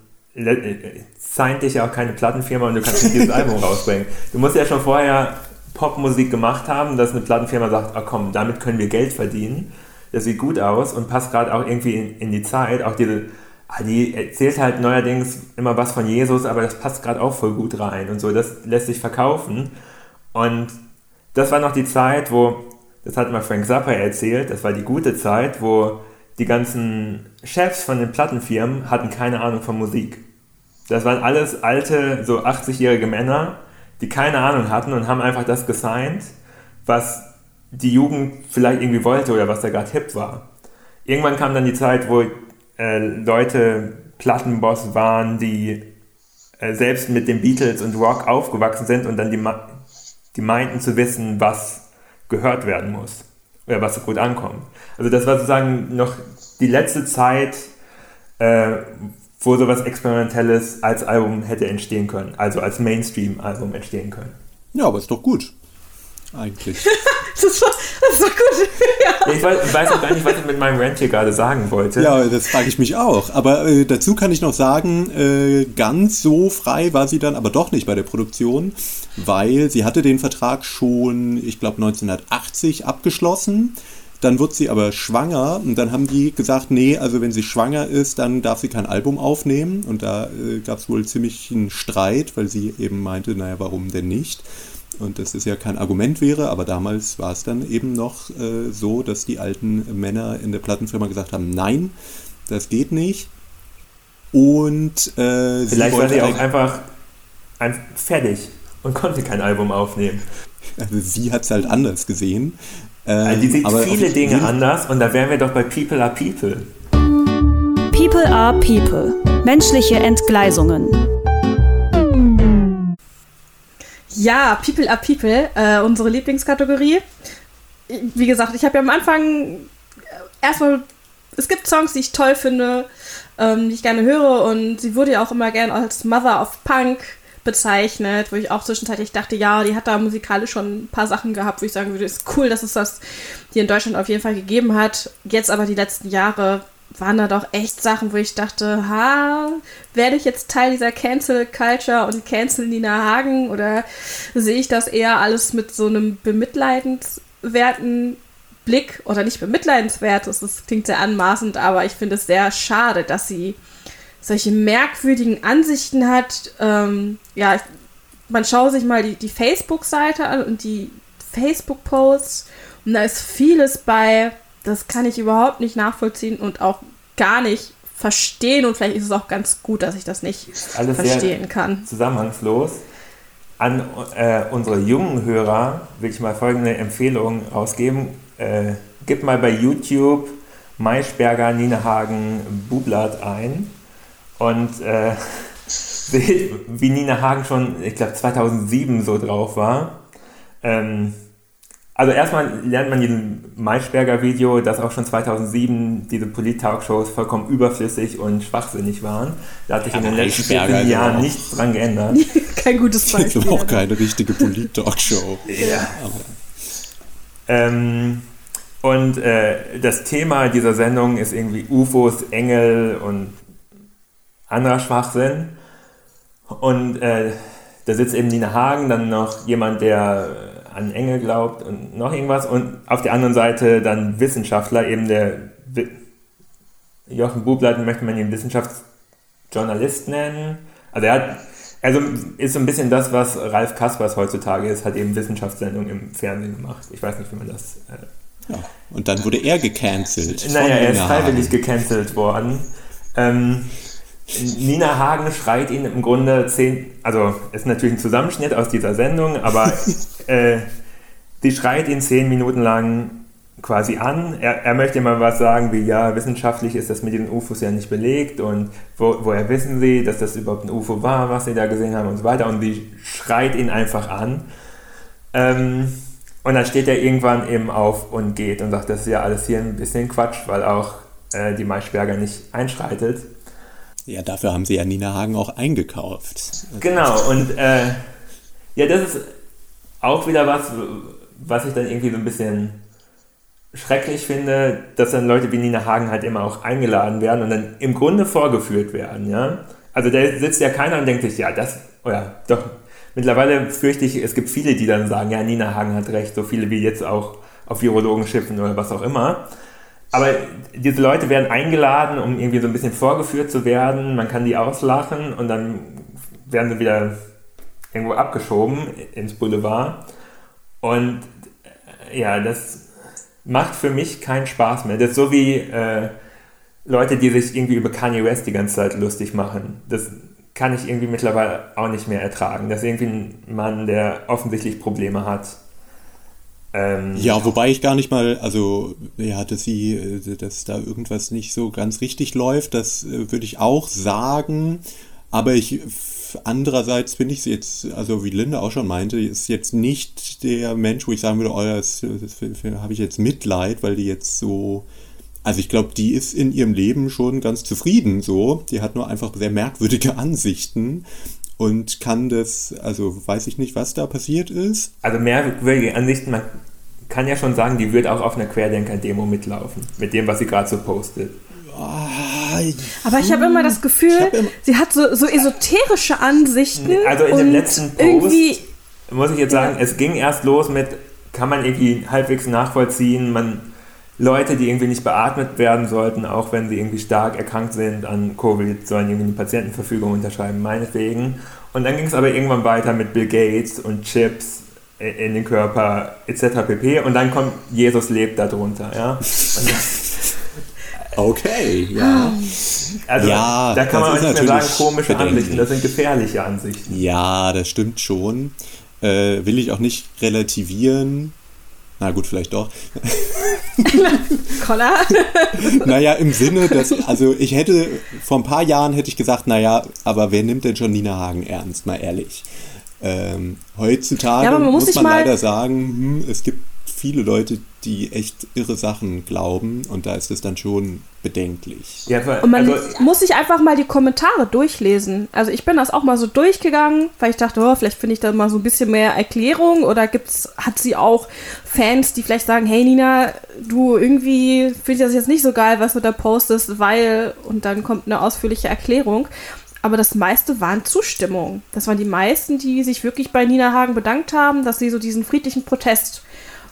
signed dich ja auch keine Plattenfirma und du kannst nicht dieses [laughs] Album rausbringen. Du musst ja schon vorher Popmusik gemacht haben, dass eine Plattenfirma sagt, ah komm, damit können wir Geld verdienen. Das sieht gut aus und passt gerade auch irgendwie in, in, die Zeit. Auch diese, ah, die erzählt halt neuerdings immer was von Jesus, aber das passt gerade auch voll gut rein und so. Das lässt sich verkaufen. Und das war noch die Zeit, wo, das hat mal Frank Zappa erzählt, das war die gute Zeit, wo die ganzen Chefs von den Plattenfirmen hatten keine Ahnung von Musik. Das waren alles alte, so 80-jährige Männer, die keine Ahnung hatten und haben einfach das gesigned, was die Jugend vielleicht irgendwie wollte oder was da gerade hip war. Irgendwann kam dann die Zeit, wo äh, Leute Plattenboss waren, die äh, selbst mit den Beatles und Rock aufgewachsen sind und dann die, die meinten zu wissen, was gehört werden muss. Oder was so gut ankommt. Also das war sozusagen noch die letzte Zeit, äh, wo sowas Experimentelles als Album hätte entstehen können. Also als Mainstream-Album entstehen können. Ja, aber ist doch gut. Eigentlich. [laughs] das, doch, das doch gut. [laughs] ja. Ich weiß, weiß auch gar nicht, was ich mit meinem Rant hier gerade sagen wollte. Ja, das frage ich mich auch. Aber äh, dazu kann ich noch sagen, äh, ganz so frei war sie dann aber doch nicht bei der Produktion, weil sie hatte den Vertrag schon, ich glaube, 1980 abgeschlossen. Dann wird sie aber schwanger und dann haben die gesagt, nee, also wenn sie schwanger ist, dann darf sie kein Album aufnehmen. Und da äh, gab es wohl ziemlich einen Streit, weil sie eben meinte, naja, warum denn nicht? Und das ist ja kein Argument wäre, aber damals war es dann eben noch äh, so, dass die alten Männer in der Plattenfirma gesagt haben, nein, das geht nicht. Und äh, vielleicht sie war sie auch einfach ein, fertig und konnte kein Album aufnehmen. Also sie hat es halt anders gesehen. Ähm, die sieht viele Dinge anders und da wären wir doch bei People are People. People are People. Menschliche Entgleisungen. Ja, People are People, äh, unsere Lieblingskategorie. Wie gesagt, ich habe ja am Anfang äh, erstmal, es gibt Songs, die ich toll finde, ähm, die ich gerne höre und sie wurde ja auch immer gerne als Mother of Punk bezeichnet, wo ich auch zwischenzeitlich dachte, ja, die hat da musikalisch schon ein paar Sachen gehabt, wo ich sagen würde, ist cool, dass es das hier in Deutschland auf jeden Fall gegeben hat. Jetzt aber die letzten Jahre waren da doch echt Sachen, wo ich dachte, ha, werde ich jetzt Teil dieser Cancel Culture und Cancel Nina Hagen oder sehe ich das eher alles mit so einem bemitleidenswerten Blick oder nicht bemitleidenswert, das, das klingt sehr anmaßend, aber ich finde es sehr schade, dass sie solche merkwürdigen Ansichten hat. Ähm, ja, man schaue sich mal die, die Facebook-Seite an und die Facebook-Posts und da ist vieles bei, das kann ich überhaupt nicht nachvollziehen und auch gar nicht verstehen und vielleicht ist es auch ganz gut, dass ich das nicht Alles verstehen kann. Zusammenhangslos. An äh, unsere jungen Hörer will ich mal folgende Empfehlung rausgeben. Äh, gib mal bei YouTube Maischberger, Ninehagen, Bublat ein und äh, [laughs] seht, wie Nina Hagen schon, ich glaube 2007 so drauf war. Ähm, also erstmal lernt man diesem Maischberger Video, dass auch schon 2007 diese Polit-Talkshows vollkommen überflüssig und schwachsinnig waren. Da hat sich in den letzten vielen Jahren genau. nichts dran geändert. [laughs] Kein gutes Beispiel. Das ist auch keine richtige Polit-Talkshow. [laughs] ja. Ähm, und äh, das Thema dieser Sendung ist irgendwie UFOs, Engel und anderer Schwachsinn. Und äh, da sitzt eben Nina Hagen, dann noch jemand, der an Engel glaubt und noch irgendwas. Und auf der anderen Seite dann Wissenschaftler, eben der Jochen Bublatt möchte man ihn Wissenschaftsjournalist nennen. Also er hat, also ist so ein bisschen das, was Ralf Kaspers heutzutage ist, hat eben Wissenschaftssendungen im Fernsehen gemacht. Ich weiß nicht, wie man das. Äh ja, und dann wurde er gecancelt. Naja, er ist freiwillig gecancelt worden. Ähm, Nina Hagen schreit ihn im Grunde zehn, also ist natürlich ein Zusammenschnitt aus dieser Sendung, aber [laughs] äh, sie schreit ihn zehn Minuten lang quasi an. Er, er möchte immer was sagen wie, ja, wissenschaftlich ist das mit den UFOs ja nicht belegt und wo, woher wissen sie, dass das überhaupt ein UFO war, was sie da gesehen haben und so weiter. Und sie schreit ihn einfach an. Ähm, und dann steht er irgendwann eben auf und geht und sagt, das ist ja alles hier ein bisschen Quatsch, weil auch äh, die Maischberger nicht einschreitet. Ja, dafür haben sie ja Nina Hagen auch eingekauft. Genau, und äh, ja, das ist auch wieder was, was ich dann irgendwie so ein bisschen schrecklich finde, dass dann Leute wie Nina Hagen halt immer auch eingeladen werden und dann im Grunde vorgeführt werden, ja. Also da sitzt ja keiner und denkt sich, ja, das, oh ja, doch, mittlerweile fürchte ich, es gibt viele, die dann sagen, ja, Nina Hagen hat recht, so viele wie jetzt auch auf Virologen schiffen oder was auch immer. Aber diese Leute werden eingeladen, um irgendwie so ein bisschen vorgeführt zu werden. Man kann die auslachen und dann werden sie wieder irgendwo abgeschoben ins Boulevard. Und äh, ja, das macht für mich keinen Spaß mehr. Das ist so wie äh, Leute, die sich irgendwie über Kanye West die ganze Zeit lustig machen. Das kann ich irgendwie mittlerweile auch nicht mehr ertragen. Das ist irgendwie ein Mann, der offensichtlich Probleme hat ähm, ja, wobei ich gar nicht mal, also ja, dass sie, äh, dass da irgendwas nicht so ganz richtig läuft, das äh, würde ich auch sagen. Aber ich andererseits finde ich es jetzt, also wie Linda auch schon meinte, ist jetzt nicht der Mensch, wo ich sagen würde, oh, das, das, das habe ich jetzt Mitleid, weil die jetzt so also ich glaube, die ist in ihrem Leben schon ganz zufrieden so. Die hat nur einfach sehr merkwürdige Ansichten und kann das, also weiß ich nicht, was da passiert ist. Also merkwürdige Ansichten, man kann ja schon sagen, die wird auch auf einer Querdenker-Demo mitlaufen, mit dem, was sie gerade so postet. Aber ich habe immer das Gefühl, immer sie hat so, so esoterische Ansichten. Also in dem letzten Post irgendwie, muss ich jetzt sagen, ja. es ging erst los mit, kann man irgendwie halbwegs nachvollziehen, man Leute, die irgendwie nicht beatmet werden sollten, auch wenn sie irgendwie stark erkrankt sind an Covid, sollen irgendwie eine Patientenverfügung unterschreiben, meinetwegen. Und dann ging es aber irgendwann weiter mit Bill Gates und Chips in den Körper etc. pp. Und dann kommt Jesus lebt darunter, ja. [laughs] okay, ja. Also ja, da kann man auch nicht mehr sagen komische. Ansichten, das sind gefährliche Ansichten. Ja, das stimmt schon. Äh, will ich auch nicht relativieren. Na gut, vielleicht doch. [laughs] Koller? [laughs] naja, im Sinne, dass, also ich hätte, vor ein paar Jahren hätte ich gesagt, naja, aber wer nimmt denn schon Nina Hagen ernst, mal ehrlich. Ähm, heutzutage ja, muss, muss man leider sagen, hm, es gibt viele Leute, die echt irre Sachen glauben und da ist es dann schon bedenklich. Ja, und man also, muss sich einfach mal die Kommentare durchlesen. Also ich bin das auch mal so durchgegangen, weil ich dachte, oh, vielleicht finde ich da mal so ein bisschen mehr Erklärung oder gibt's, hat sie auch Fans, die vielleicht sagen, hey Nina, du irgendwie finde ich das jetzt nicht so geil, was du da postest, weil und dann kommt eine ausführliche Erklärung. Aber das meiste waren Zustimmung. Das waren die meisten, die sich wirklich bei Nina Hagen bedankt haben, dass sie so diesen friedlichen Protest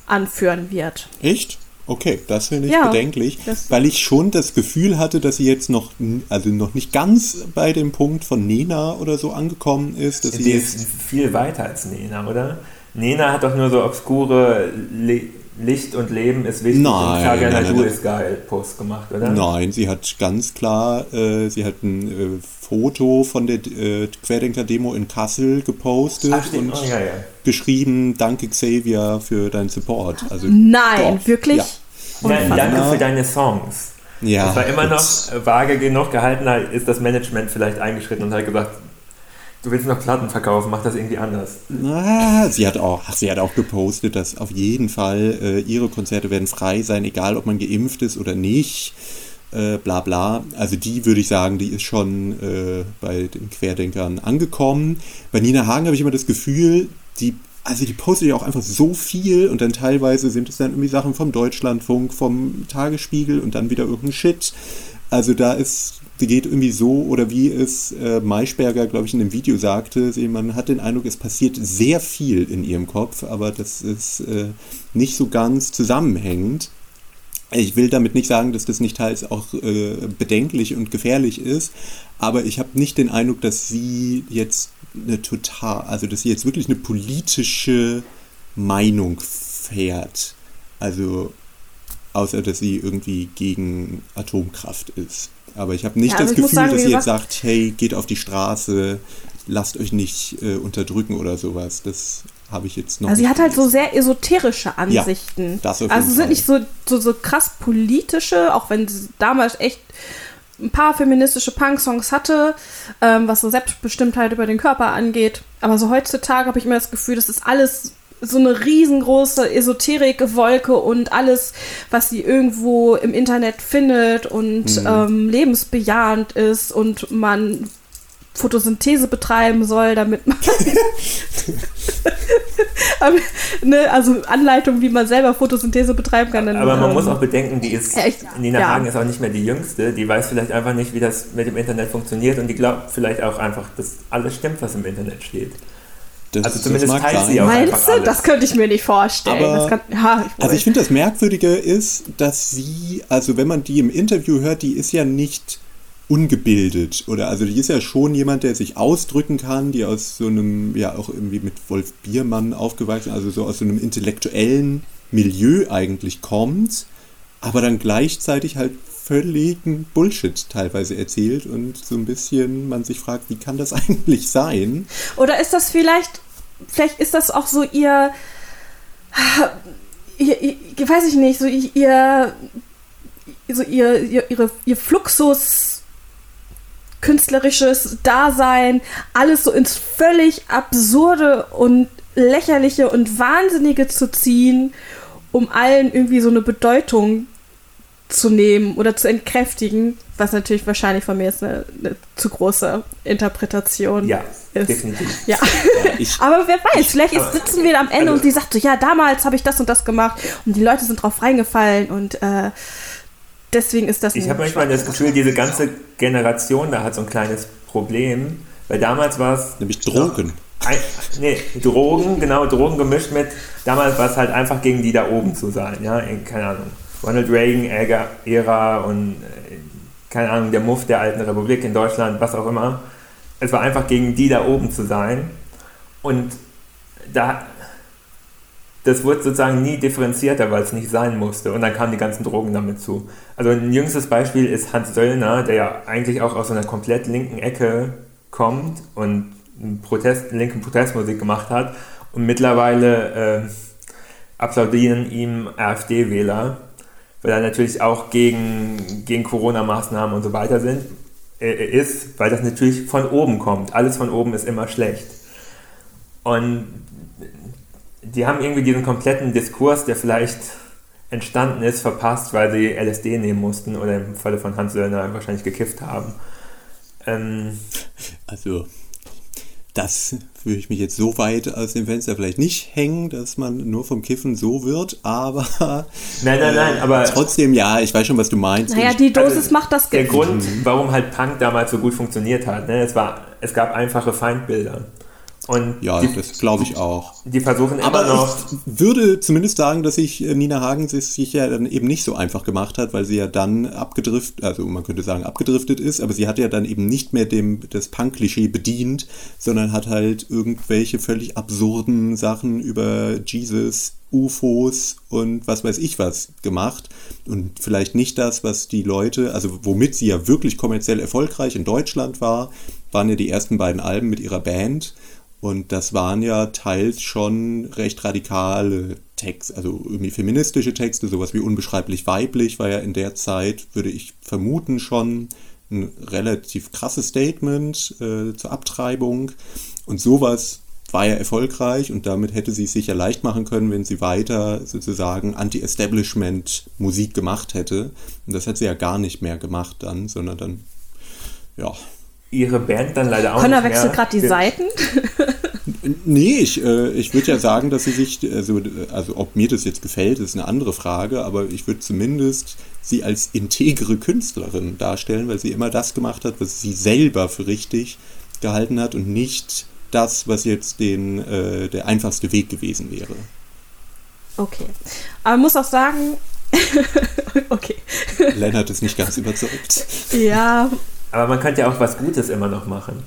anführen wird. Echt? Okay, das finde ich ja, bedenklich, weil ich schon das Gefühl hatte, dass sie jetzt noch, also noch nicht ganz bei dem Punkt von Nena oder so angekommen ist. Dass die sie ist viel weiter als Nena, oder? Nena hat doch nur so obskure Le Licht und Leben ist wichtig nein, und Tag der Natur ist geil Post gemacht, oder? Nein, sie hat ganz klar, äh, sie hat ein äh, Foto von der äh, Querdenker-Demo in Kassel gepostet Ach, und oh, ja, ja. geschrieben, danke Xavier für deinen Support. Also, Nein, doch, wirklich? Ja. Nein, danke für deine Songs. Ja, das war immer noch vage genug gehalten, ist das Management vielleicht eingeschritten und hat gesagt, du willst noch Platten verkaufen, mach das irgendwie anders. Ah, sie hat auch, sie hat auch gepostet, dass auf jeden Fall äh, ihre Konzerte werden frei sein, egal ob man geimpft ist oder nicht. Äh, bla bla. Also die würde ich sagen, die ist schon äh, bei den Querdenkern angekommen. Bei Nina Hagen habe ich immer das Gefühl, die, also die postet ja auch einfach so viel und dann teilweise sind es dann irgendwie Sachen vom Deutschlandfunk, vom Tagesspiegel und dann wieder irgendein Shit. Also da ist sie geht irgendwie so, oder wie es äh, Maischberger, glaube ich, in dem Video sagte, man hat den Eindruck, es passiert sehr viel in ihrem Kopf, aber das ist äh, nicht so ganz zusammenhängend. Ich will damit nicht sagen, dass das nicht teils auch äh, bedenklich und gefährlich ist, aber ich habe nicht den Eindruck, dass sie jetzt eine total, also dass sie jetzt wirklich eine politische Meinung fährt. Also außer dass sie irgendwie gegen Atomkraft ist. Aber ich habe nicht ja, das Gefühl, sagen, dass sie jetzt sagt, hey, geht auf die Straße, lasst euch nicht äh, unterdrücken oder sowas. Das habe ich jetzt noch. Also sie hat halt so sehr esoterische Ansichten. Ja, das auf also sind Fall. nicht so, so, so krass politische, auch wenn sie damals echt ein paar feministische Punk-Songs hatte, ähm, was so Selbstbestimmtheit über den Körper angeht. Aber so heutzutage habe ich immer das Gefühl, das ist alles so eine riesengroße Esoterik-Wolke und alles, was sie irgendwo im Internet findet und mhm. ähm, lebensbejahend ist und man Photosynthese betreiben soll, damit man [laughs] ne, also Anleitung, wie man selber Photosynthese betreiben kann. Dann, Aber man ähm, muss auch bedenken, die ist echt, Nina ja. Hagen ist auch nicht mehr die Jüngste, die weiß vielleicht einfach nicht, wie das mit dem Internet funktioniert und die glaubt vielleicht auch einfach, dass alles stimmt, was im Internet steht. Das, also zumindest das teilt sie auch Meinst du? Das könnte ich mir nicht vorstellen. Aber, kann, ja, ich also ich finde das Merkwürdige ist, dass sie, also wenn man die im Interview hört, die ist ja nicht ungebildet oder also die ist ja schon jemand, der sich ausdrücken kann, die aus so einem, ja auch irgendwie mit Wolf Biermann aufgewachsen, also so aus so einem intellektuellen Milieu eigentlich kommt, aber dann gleichzeitig halt völligen Bullshit teilweise erzählt und so ein bisschen man sich fragt, wie kann das [laughs] eigentlich sein? Oder ist das vielleicht vielleicht ist das auch so ihr, ihr, ihr weiß ich nicht, so ihr, so ihr, ihr, ihre, ihr Fluxus künstlerisches Dasein, alles so ins völlig absurde und lächerliche und wahnsinnige zu ziehen, um allen irgendwie so eine Bedeutung zu nehmen oder zu entkräftigen, was natürlich wahrscheinlich von mir jetzt eine, eine zu große Interpretation Ja, ist. definitiv. Ja, ich- [laughs] aber wer weiß, vielleicht ist, sitzen wir am Ende also- und die sagt so, ja, damals habe ich das und das gemacht und die Leute sind drauf reingefallen und äh, deswegen ist das Ich habe manchmal das Gefühl, diese ganze Generation da hat so ein kleines Problem, weil damals war es. Nämlich Drogen. Ein, nee, Drogen, genau, Drogen gemischt mit, damals war es halt einfach gegen die da oben zu sein, ja, in, keine Ahnung, Ronald Reagan-Ära und, äh, keine Ahnung, der Muff der alten Republik in Deutschland, was auch immer. Es war einfach gegen die da oben zu sein und da, das wurde sozusagen nie differenzierter, weil es nicht sein musste. Und dann kamen die ganzen Drogen damit zu. Also ein jüngstes Beispiel ist Hans Söllner, der ja eigentlich auch aus einer komplett linken Ecke kommt und Protest, linken Protestmusik gemacht hat. Und mittlerweile äh, applaudieren ihm AfD-Wähler, weil er natürlich auch gegen, gegen Corona-Maßnahmen und so weiter sind, äh, ist, weil das natürlich von oben kommt. Alles von oben ist immer schlecht. Und die haben irgendwie diesen kompletten Diskurs, der vielleicht entstanden ist, verpasst, weil sie LSD nehmen mussten oder im Falle von Hans Söllner wahrscheinlich gekifft haben. Ähm, Also, das würde ich mich jetzt so weit aus dem Fenster vielleicht nicht hängen, dass man nur vom Kiffen so wird, aber nein, nein, nein, aber trotzdem, ja, ich weiß schon, was du meinst. Naja, die Dosis Also, macht das der Gift. Grund, warum halt Punk damals so gut funktioniert hat, ne, es, war, es gab einfache Feindbilder. Und ja, die, das glaube ich auch. die versuchen immer Aber noch. ich würde zumindest sagen, dass sich äh, Nina Hagen sich sich ja dann eben nicht so einfach gemacht hat, weil sie ja dann abgedriftet, also man könnte sagen abgedriftet ist, aber sie hat ja dann eben nicht mehr dem das Punk-Klischee bedient, sondern hat halt irgendwelche völlig absurden Sachen über Jesus, UFOs und was weiß ich was gemacht und vielleicht nicht das, was die Leute, also womit sie ja wirklich kommerziell erfolgreich in Deutschland war, waren ja die ersten beiden Alben mit ihrer Band. Und das waren ja teils schon recht radikale Texte, also irgendwie feministische Texte, sowas wie unbeschreiblich weiblich war ja in der Zeit, würde ich vermuten, schon ein relativ krasses Statement äh, zur Abtreibung. Und sowas war ja erfolgreich und damit hätte sie es sicher leicht machen können, wenn sie weiter sozusagen Anti-Establishment-Musik gemacht hätte. Und das hat sie ja gar nicht mehr gemacht dann, sondern dann, ja, Ihre Band dann leider auch Connor nicht wechselt gerade die Seiten. [laughs] Nee, ich, äh, ich würde ja sagen, dass sie sich, also, also ob mir das jetzt gefällt, ist eine andere Frage, aber ich würde zumindest sie als integre Künstlerin darstellen, weil sie immer das gemacht hat, was sie selber für richtig gehalten hat und nicht das, was jetzt den, äh, der einfachste Weg gewesen wäre. Okay. Aber man muss auch sagen, [laughs] okay. Lennart ist nicht ganz überzeugt. Ja, Aber man könnte ja auch was Gutes immer noch machen.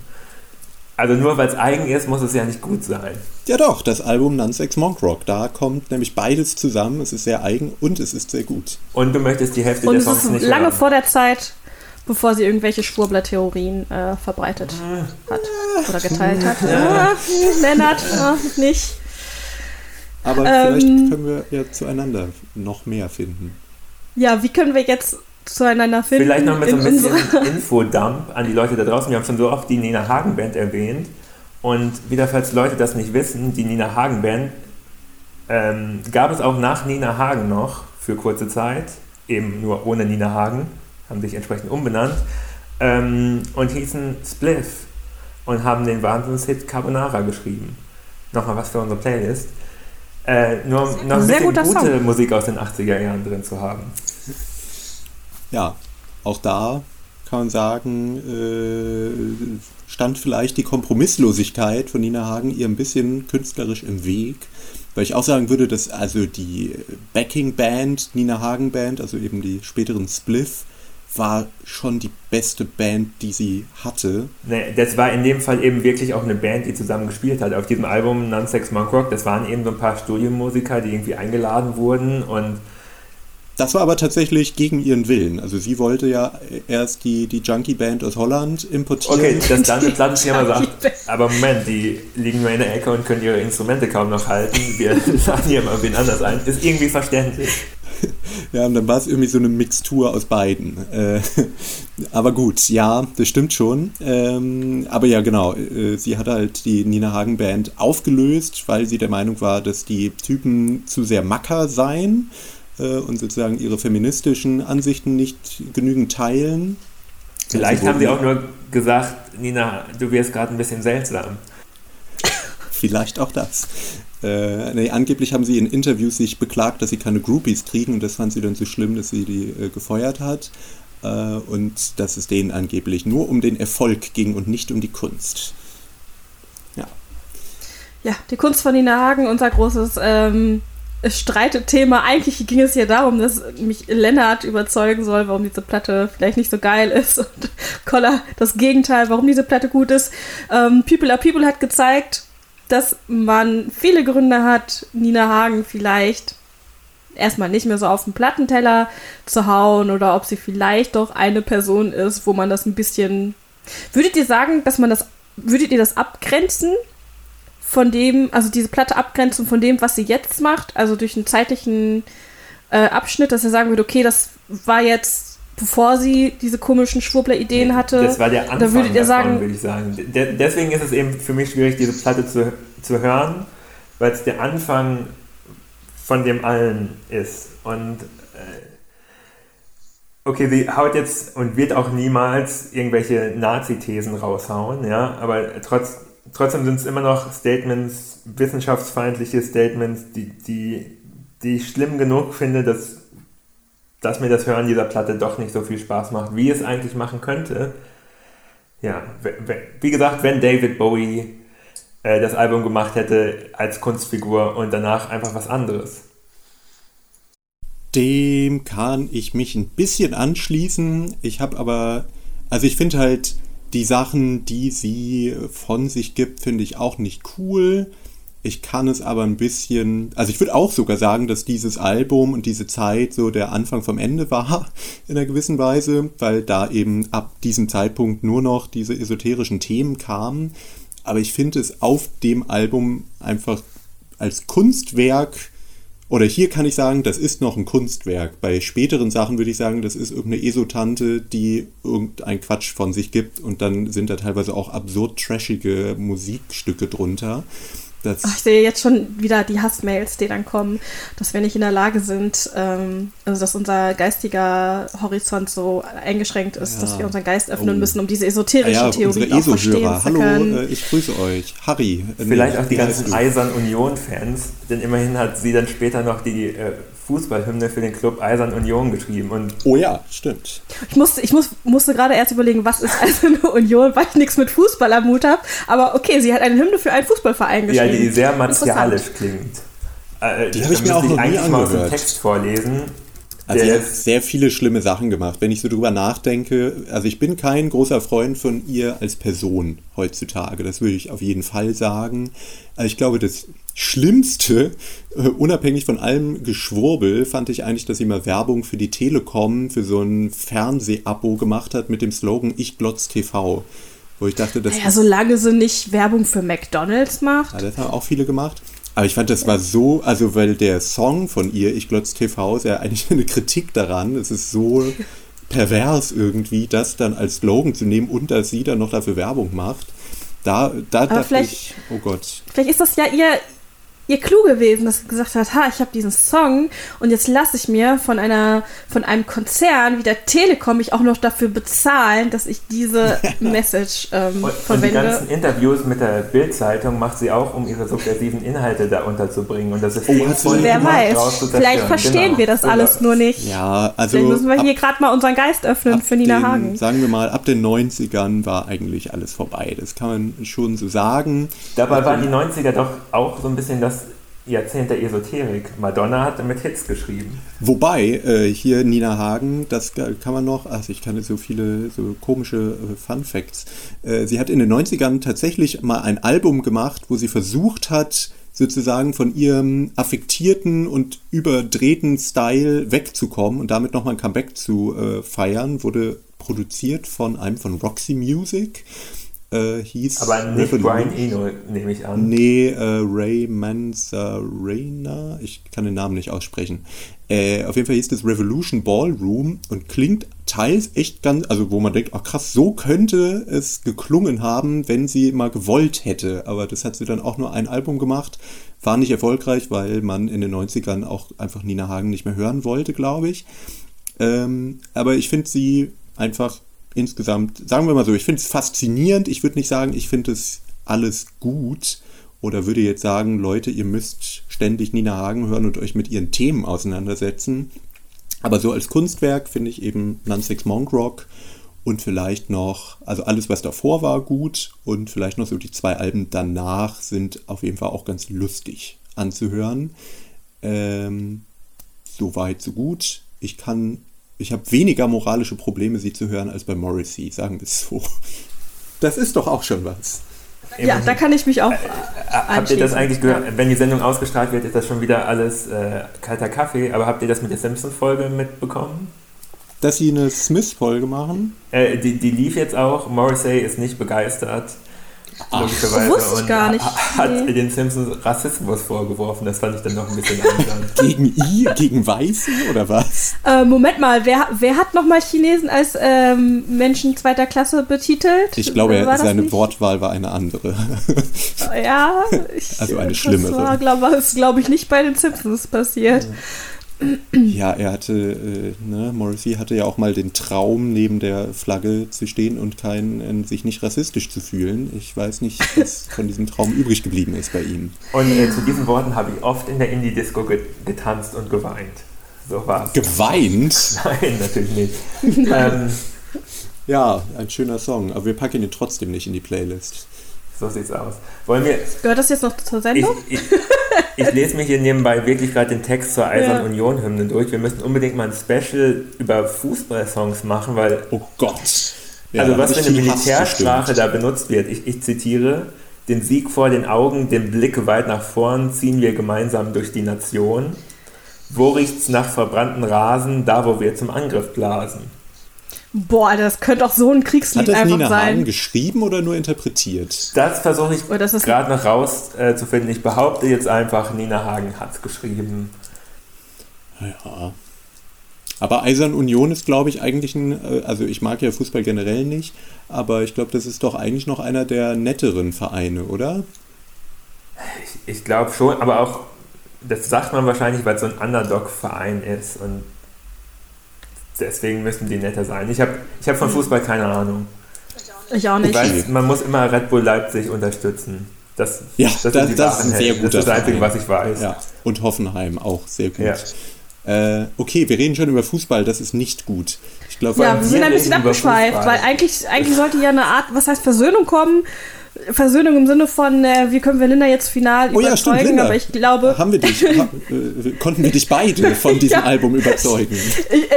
Also nur weil es eigen ist, muss es ja nicht gut sein. Ja doch, das Album Nonsex Monk Rock, da kommt nämlich beides zusammen. Es ist sehr eigen und es ist sehr gut. Und du möchtest die Hälfte und der es Songs ist nicht lange hören. vor der Zeit, bevor sie irgendwelche Schwurbler-Theorien äh, verbreitet hat oder geteilt hat. Ah, Lennart, ah, nicht. Aber Ähm. vielleicht können wir ja zueinander noch mehr finden. Ja, wie können wir jetzt zueinander finden? Vielleicht noch mit so ein in bisschen [laughs] Infodump an die Leute da draußen. Wir haben schon so oft die Nina Hagen Band erwähnt. Und wieder, falls Leute das nicht wissen, die Nina Hagen Band ähm, gab es auch nach Nina Hagen noch für kurze Zeit, eben nur ohne Nina Hagen, haben sich entsprechend umbenannt ähm, und hießen Spliff und haben den Wahnsinnshit Carbonara geschrieben. Nochmal was für unsere Playlist. Äh, nur um noch ein Sehr bisschen gute Song. Musik aus den 80er Jahren drin zu haben. Ja, auch da kann man sagen, äh, stand vielleicht die Kompromisslosigkeit von Nina Hagen ihr ein bisschen künstlerisch im Weg. Weil ich auch sagen würde, dass also die Backing Band, Nina Hagen Band, also eben die späteren Spliff, war schon die beste Band, die sie hatte. Nee, das war in dem Fall eben wirklich auch eine Band, die zusammen gespielt hat. Auf diesem Album Nonsex Monk Rock, das waren eben so ein paar Studiomusiker, die irgendwie eingeladen wurden und Das war aber tatsächlich gegen ihren Willen. Also sie wollte ja erst die, die Junkie-Band aus Holland importieren. okay, dass dann eine Plattenfirma sagt, aber Moment, die liegen nur in der Ecke und können ihre Instrumente kaum noch halten, wir [laughs] laden hier mal wen anders ein, ist irgendwie verständlich. [laughs] Ja, und dann war es irgendwie so eine Mixtur aus beiden. Äh, [laughs] aber gut, ja, das stimmt schon. Ähm, aber ja, genau, äh, sie hat halt die Nina Hagen Band aufgelöst, weil sie der Meinung war, dass die Typen zu sehr macker seien und sozusagen ihre feministischen Ansichten nicht genügend teilen. Vielleicht haben sie auch nur gesagt, Nina, du wirst gerade ein bisschen seltsam. Vielleicht auch das. Äh, nee, angeblich haben sie in Interviews sich beklagt, dass sie keine Groupies kriegen und das fand sie dann so schlimm, dass sie die äh, gefeuert hat. Äh, und dass es denen angeblich nur um den Erfolg ging und nicht um die Kunst. Ja. Ja, die Kunst von Nina Hagen, unser großes ähm, Streitthema. Eigentlich ging es hier darum, dass mich Lennart überzeugen soll, warum diese Platte vielleicht nicht so geil ist. [laughs] Und Koller das Gegenteil, warum diese Platte gut ist. Ähm, People are People hat gezeigt, dass man viele Gründe hat, Nina Hagen vielleicht erstmal nicht mehr so auf den Plattenteller zu hauen oder ob sie vielleicht doch eine Person ist, wo man das ein bisschen. Würdet ihr sagen, dass man das. Würdet ihr das abgrenzen von dem, also diese Platte abgrenzen von dem, was sie jetzt macht, also durch einen zeitlichen äh, Abschnitt, dass ihr sagen würdet, okay, das war jetzt, bevor sie diese komischen Schwurbler-Ideen hatte. Das war der Anfang da würdet ihr sagen, würde ich sagen. De deswegen ist es eben für mich schwierig, diese Platte zu, zu hören, weil es der Anfang von dem allen ist. Und äh, okay, sie haut jetzt und wird auch niemals irgendwelche Nazi-Thesen raushauen, ja, aber trotz, trotzdem sind es immer noch Statements, wissenschaftsfeindliche Statements, die, die, die ich schlimm genug finde, dass, dass mir das Hören dieser Platte doch nicht so viel Spaß macht, wie es eigentlich machen könnte. Ja, wie gesagt, wenn David Bowie äh, das Album gemacht hätte als Kunstfigur und danach einfach was anderes. Dem kann ich mich ein bisschen anschließen. Ich habe aber, also ich finde halt, die Sachen, die sie von sich gibt, finde ich auch nicht cool. Ich kann es aber ein bisschen, also ich würde auch sogar sagen, dass dieses Album und diese Zeit so der Anfang vom Ende war, [laughs] in einer gewissen Weise, weil da eben ab diesem Zeitpunkt nur noch diese esoterischen Themen kamen. Aber ich finde es auf dem Album einfach als Kunstwerk oder hier kann ich sagen, das ist noch ein Kunstwerk. Bei späteren Sachen würde ich sagen, das ist irgendeine Esotante, die irgendein Quatsch von sich gibt und dann sind da teilweise auch absurd trashige Musikstücke drunter. Das Ach, ich sehe jetzt schon wieder die Hassmails, die dann kommen, dass wir nicht in der Lage sind, ähm, also dass unser geistiger Horizont so eingeschränkt ist, ja. dass wir unseren Geist öffnen oh. müssen, um diese esoterische ah, ja, Theorie auch verstehen zu Hallo, können. Äh, ich grüße euch. Harry. Vielleicht auch die ganzen Eisern Union-Fans, denn immerhin hat sie dann später noch die äh, Fußballhymne für den Club Eisern Union geschrieben. Und oh ja, stimmt. Ich musste, ich muss, musste gerade erst überlegen, was ist Eiserne [laughs] Union, weil ich nichts mit Fußball am Hut habe. Aber okay, sie hat eine Hymne für einen Fußballverein geschrieben. Ja, die sehr martialisch klingt. Äh, die habe ich mir auch noch nie angehört. mal aus dem Text vorlesen. Also sie hat sehr viele schlimme Sachen gemacht. Wenn ich so drüber nachdenke, also ich bin kein großer Freund von ihr als Person heutzutage. Das würde ich auf jeden Fall sagen. Also ich glaube, das Schlimmste, uh, unabhängig von allem Geschwurbel, fand ich eigentlich, dass sie mal Werbung für die Telekom, für so ein Fernsehabo gemacht hat mit dem Slogan Ich glotz TV. Wo ich dachte, das. Ja, solange sie nicht Werbung für McDonalds macht. Ja, das haben auch viele gemacht. Aber ich fand, das war so, also weil der Song von ihr, Ich Glotz TV, ist ja eigentlich eine Kritik daran. Es ist so pervers irgendwie, das dann als Slogan zu nehmen und dass sie dann noch dafür Werbung macht. Da, da dachte ich, oh Gott. Vielleicht ist das ja ihr, ihr klug gewesen, dass sie gesagt hat, ha, ich habe diesen Song und jetzt lasse ich mir von einer von einem Konzern wie der Telekom mich auch noch dafür bezahlen, dass ich diese [laughs] [laughs] Message ähm, und, verwende. Und die ganzen Interviews mit der Bildzeitung macht sie auch, um ihre subversiven Inhalte da unterzubringen und das ist oh, voll wer weiß. Vielleicht verstehen genau. wir das alles nur nicht. Ja, also Vielleicht müssen wir hier gerade mal unseren Geist öffnen für Nina den, Hagen. Sagen wir mal, ab den 90ern war eigentlich alles vorbei. Das kann man schon so sagen. Dabei waren die 90er doch auch so ein bisschen das Jahrzehnt der Esoterik. Madonna hat mit Hits geschrieben. Wobei, äh, hier Nina Hagen, das kann man noch, also ich kann so viele so komische äh, Fun Facts. Äh, sie hat in den 90ern tatsächlich mal ein Album gemacht, wo sie versucht hat, sozusagen von ihrem affektierten und überdrehten Style wegzukommen und damit nochmal ein Comeback zu äh, feiern. Wurde produziert von einem von Roxy Music äh, hieß. Aber nicht Brian Eno, nehme ich an. Nee, äh, Ray Manzarena, ich kann den Namen nicht aussprechen. Äh, auf jeden Fall hieß das Revolution Ballroom und klingt teils echt ganz, also wo man denkt, ach krass, so könnte es geklungen haben, wenn sie mal gewollt hätte. Aber das hat sie dann auch nur ein Album gemacht. War nicht erfolgreich, weil man in den 90ern auch einfach Nina Hagen nicht mehr hören wollte, glaube ich. Ähm, aber ich finde sie einfach insgesamt, sagen wir mal so, ich finde es faszinierend. Ich würde nicht sagen, ich finde es alles gut oder würde jetzt sagen, Leute, ihr müsst ständig Nina Hagen hören und euch mit ihren Themen auseinandersetzen. Aber so als Kunstwerk finde ich eben Nansix Monk Rock und vielleicht noch, also alles, was davor war, gut und vielleicht noch so die zwei Alben danach sind auf jeden Fall auch ganz lustig anzuhören. Ähm, so weit, so gut. Ich kann, ich habe weniger moralische Probleme, sie zu hören, als bei Morrissey, sagen wir es so. Das ist doch auch schon was. Ja, da kann ich mich auch. Äh, habt ihr das eigentlich gehört? Wenn die Sendung ausgestrahlt wird, ist das schon wieder alles äh, kalter Kaffee. Aber habt ihr das mit der Simpsons-Folge mitbekommen? Dass sie eine Smith-Folge machen? Äh, die, die lief jetzt auch. Morrissey ist nicht begeistert. Ach, logischerweise. Wusste ich gar nicht. [laughs] Hat nee. den Simpsons Rassismus vorgeworfen. Das fand ich dann noch ein bisschen anders. [laughs] gegen I? Gegen Weiße oder was? Äh, Moment mal, wer, wer hat nochmal Chinesen als ähm, Menschen zweiter Klasse betitelt? Ich glaube, war seine? Wortwahl war eine andere. [laughs] ja, ich, also eine schlimmere. Das war, glaube glaub ich, nicht bei den Simpsons passiert. Ja. Ja, er hatte, äh, ne, Morrissey hatte ja auch mal den Traum, neben der Flagge zu stehen und kein, äh, sich nicht rassistisch zu fühlen. Ich weiß nicht, was von diesem Traum übrig geblieben ist bei ihm. Und äh, zu diesen Worten habe ich oft in der Indie-Disco get getanzt und geweint. So war's. Geweint? [laughs] Nein, natürlich nicht. [laughs] ähm, ja, ein schöner Song, aber wir packen ihn trotzdem nicht in die Playlist. So sieht's aus. Wollen wir. Gehört das jetzt noch zur Sendung? Ich, ich, ich lese mir hier nebenbei wirklich gerade den Text zur Eisernen ja. Union-Hymne durch. Wir müssen unbedingt mal ein Special über Fußballsongs machen, weil. Oh Gott. Ja, also, was für eine Militärsprache da benutzt wird. Ich, ich zitiere: Den Sieg vor den Augen, den Blick weit nach vorn, ziehen wir gemeinsam durch die Nation. Wo riecht's nach verbrannten Rasen, da wo wir zum Angriff blasen? Boah, das könnte auch so ein Kriegslied Hat das einfach Nina sein. Hagen geschrieben oder nur interpretiert? Das versuche ich gerade noch rauszufinden. Äh, ich behaupte jetzt einfach, Nina Hagen hat es geschrieben. Ja. Aber Eisern Union ist, glaube ich, eigentlich ein, äh, also ich mag ja Fußball generell nicht, aber ich glaube, das ist doch eigentlich noch einer der netteren Vereine, oder? Ich, ich glaube schon, aber auch, das sagt man wahrscheinlich, weil es so ein Underdog-Verein ist und deswegen müssen die netter sein. Ich habe ich hab von Fußball keine Ahnung. Ich auch nicht. Ich weiß, man muss immer Red Bull Leipzig unterstützen. Das, ja, das, das, das ist ein sehr guter Das ist das Einzige, was ich weiß. Ja. Und Hoffenheim auch sehr gut. Ja. Äh, okay, wir reden schon über Fußball, das ist nicht gut. Ich glaub, ja, wir sind ein bisschen abgeschweift, weil eigentlich, eigentlich sollte ja eine Art, was heißt Versöhnung kommen, Versöhnung im Sinne von, äh, wie können wir Linda jetzt final oh, überzeugen, ja, stimmt, aber ich glaube. Haben wir dich, ha, [laughs] äh, konnten wir dich beide von [laughs] diesem ja. Album überzeugen? Ich, äh,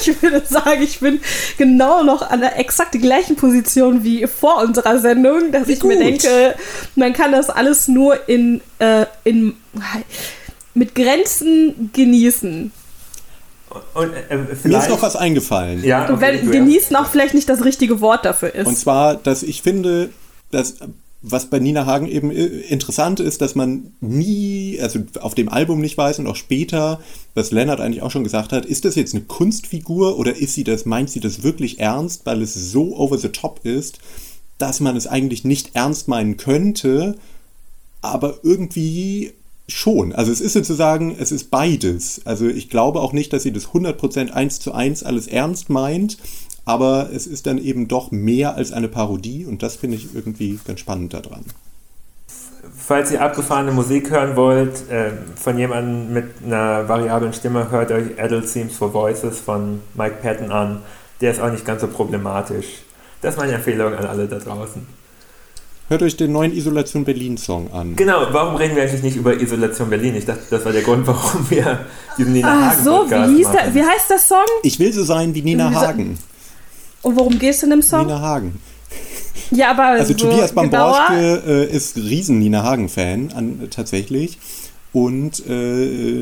[laughs] ich, würde sagen, ich bin genau noch an der exakt gleichen Position wie vor unserer Sendung, dass wie ich gut. mir denke, man kann das alles nur in, äh, in mit Grenzen genießen. Und, äh, Mir ist noch was eingefallen. Ja, okay, wenn genießen auch vielleicht nicht das richtige Wort dafür ist. Und zwar, dass ich finde, dass was bei Nina Hagen eben äh, interessant ist, dass man nie, also auf dem Album nicht weiß und auch später, was Lennart eigentlich auch schon gesagt hat, ist das jetzt eine Kunstfigur oder ist sie das, meint sie das wirklich ernst, weil es so over the top ist, dass man es eigentlich nicht ernst meinen könnte, aber irgendwie schon. Also es ist sozusagen, es ist beides. Also ich glaube auch nicht, dass sie das 100% eins zu eins alles ernst meint, aber es ist dann eben doch mehr als eine Parodie und das finde ich irgendwie ganz spannend daran. Falls ihr abgefahrene Musik hören wollt, äh, von jemandem mit einer variablen Stimme, hört euch Adult Themes for Voices von Mike Patton an. Der ist auch nicht ganz so problematisch. Das ist meine Empfehlung an alle da draußen. Hört euch den neuen Isolation Berlin Song an. Genau, warum reden wir eigentlich nicht über Isolation Berlin? Ich dachte, das war der Grund, warum wir diesen Nina Ach Hagen so, wie, hieß der, wie heißt der Song? Ich will so sein wie Nina Hagen. Und worum geht es in dem Song? Nina Hagen. Ja, aber also so Tobias Bamborske äh, ist riesen Nina Hagen Fan an, tatsächlich und äh,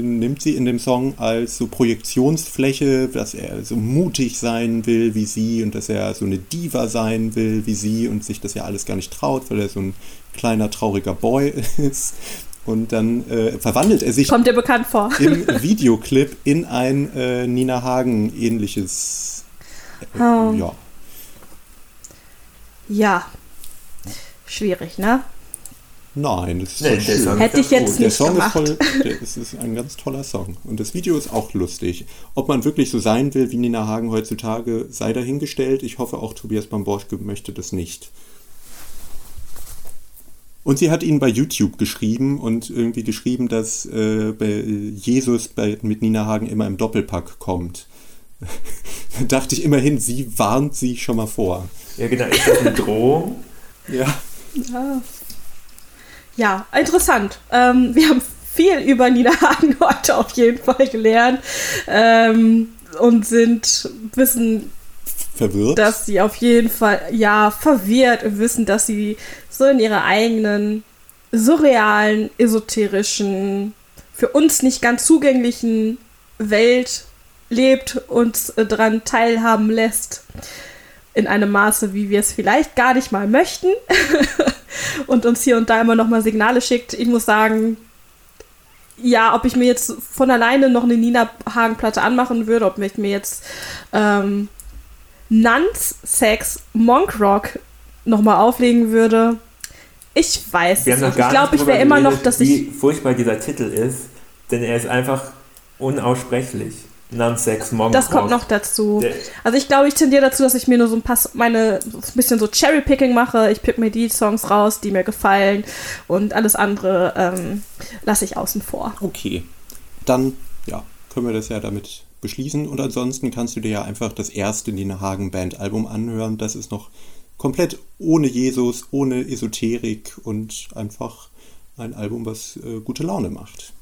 nimmt sie in dem Song als so Projektionsfläche, dass er so mutig sein will wie sie und dass er so eine Diva sein will wie sie und sich das ja alles gar nicht traut, weil er so ein kleiner trauriger Boy [laughs] ist. Und dann äh, verwandelt er sich Kommt dir bekannt vor. im [laughs] Videoclip in ein äh, Nina Hagen äh, Oh. ja. Ja. Schwierig, ne? Nein, das ist Nee, schön. Song Hätte ich jetzt gut. Der nicht Song ist gemacht. voll, der, es ist ein ganz toller Song. Und das Video ist auch lustig. Ob man wirklich so sein will wie Nina Hagen heutzutage, sei dahingestellt. Ich hoffe auch Tobias Bamborschke möchte das nicht. Und sie hat ihn bei YouTube geschrieben und irgendwie geschrieben, dass äh, bei Jesus bei, mit Nina Hagen immer im Doppelpack kommt. Da dachte ich immerhin, sie warnt sie schon mal vor. Ja, genau. Ist das eine Drohung? Ja. Ja, ja interessant. Ähm, wir haben viel über Nina Hagen heute auf jeden Fall gelernt ähm, und sind wissen, Verwirrt. dass sie auf jeden Fall ja verwirrt und wissen, dass sie so in ihrer eigenen surrealen, esoterischen, für uns nicht ganz zugänglichen Welt lebt und äh, daran teilhaben lässt in einem Maße, wie wir es vielleicht gar nicht mal möchten [laughs] und uns hier und da immer noch mal Signale schickt. Ich muss sagen, ja, ob ich mir jetzt von alleine noch eine Nina Hagen Platte anmachen würde, ob ich mir jetzt ähm, Nuns Sex Monk Rock nochmal auflegen würde. Ich weiß es nicht. Ich glaube, ich wäre immer noch, dass ich. Wie furchtbar dieser Titel ist, denn er ist einfach unaussprechlich. Non-Sex Monk Das kommt noch dazu. Der- Also ich glaube, ich tendiere dazu, dass ich mir nur so ein paar, meine, so ein bisschen so Cherry-Picking mache. Ich pick mir die Songs raus, die mir gefallen und alles andere ähm, lasse ich außen vor. Okay, dann ja, können wir das ja damit beschließen. Und ansonsten kannst du dir ja einfach das erste Nina Hagen Band Album anhören. Das ist noch komplett ohne Jesus, ohne Esoterik und einfach ein Album, was äh, gute Laune macht.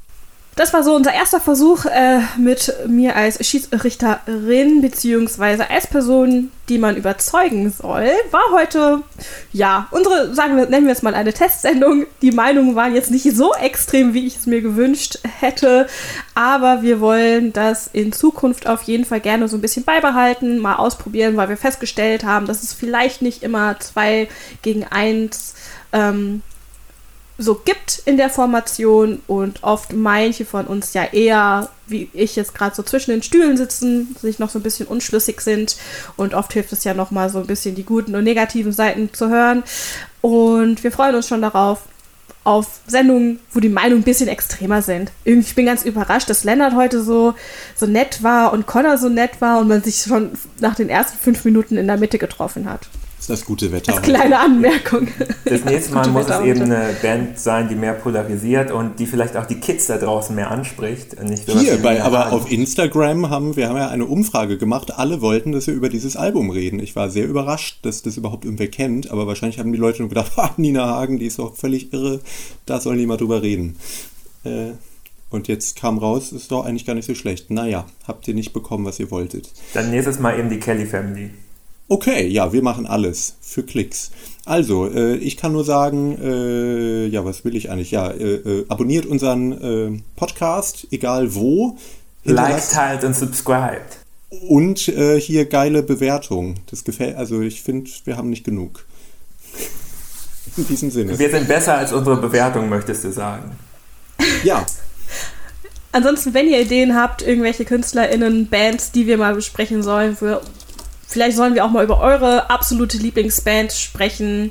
Das war so unser erster Versuch äh, mit mir als Schiedsrichterin beziehungsweise als Person, die man überzeugen soll. War heute, ja, unsere, sagen wir, nennen wir es mal eine Testsendung. Die Meinungen waren jetzt nicht so extrem, wie ich es mir gewünscht hätte, aber wir wollen das in Zukunft auf jeden Fall gerne so ein bisschen beibehalten, mal ausprobieren, weil wir festgestellt haben, dass es vielleicht nicht immer zwei gegen eins ähm, so gibt in der Formation und oft manche von uns ja eher, wie ich jetzt gerade so zwischen den Stühlen sitzen, sich noch so ein bisschen unschlüssig sind und oft hilft es ja noch mal so ein bisschen die guten und negativen Seiten zu hören und wir freuen uns schon darauf auf Sendungen, wo die Meinungen ein bisschen extremer sind. Irgendwie, ich bin ganz überrascht, dass Lennart heute so, so nett war und Connor so nett war und man sich schon nach den ersten fünf Minuten in der Mitte getroffen hat. Das gute Wetter. Als kleine Anmerkung. Das nächste Mal muss es Wetter eben heute. eine Band sein, die mehr polarisiert und die vielleicht auch die Kids da draußen mehr anspricht. Nicht sowas Hier, bei, aber Hagen. auf Instagram haben wir haben ja eine Umfrage gemacht. Alle wollten, dass wir über dieses Album reden. Ich war sehr überrascht, dass das überhaupt irgendwer kennt. Aber wahrscheinlich haben die Leute nur gedacht, [laughs] ah, Nina Hagen, die ist doch völlig irre. Da sollen die mal drüber reden. Äh, und jetzt kam raus, ist doch eigentlich gar nicht so schlecht. Naja, habt ihr nicht bekommen, was ihr wolltet. Dann nächstes Mal eben die Kelly Family. Okay, ja, wir machen alles für Klicks. Also, äh, ich kann nur sagen, äh, ja, was will ich eigentlich? Ja, äh, äh, abonniert unseren äh, Podcast, egal wo. Like, Hinterlasst- teilt und subscribed. Und äh, hier geile Bewertung. Das gefällt, also ich finde, wir haben nicht genug. [laughs] In diesem Sinne. Wir sind besser als unsere Bewertung, möchtest du sagen. Ja, Ansonsten, wenn ihr Ideen habt, irgendwelche KünstlerInnen, Bands, die wir mal besprechen sollen, für, vielleicht sollen wir auch mal über eure absolute Lieblingsband sprechen.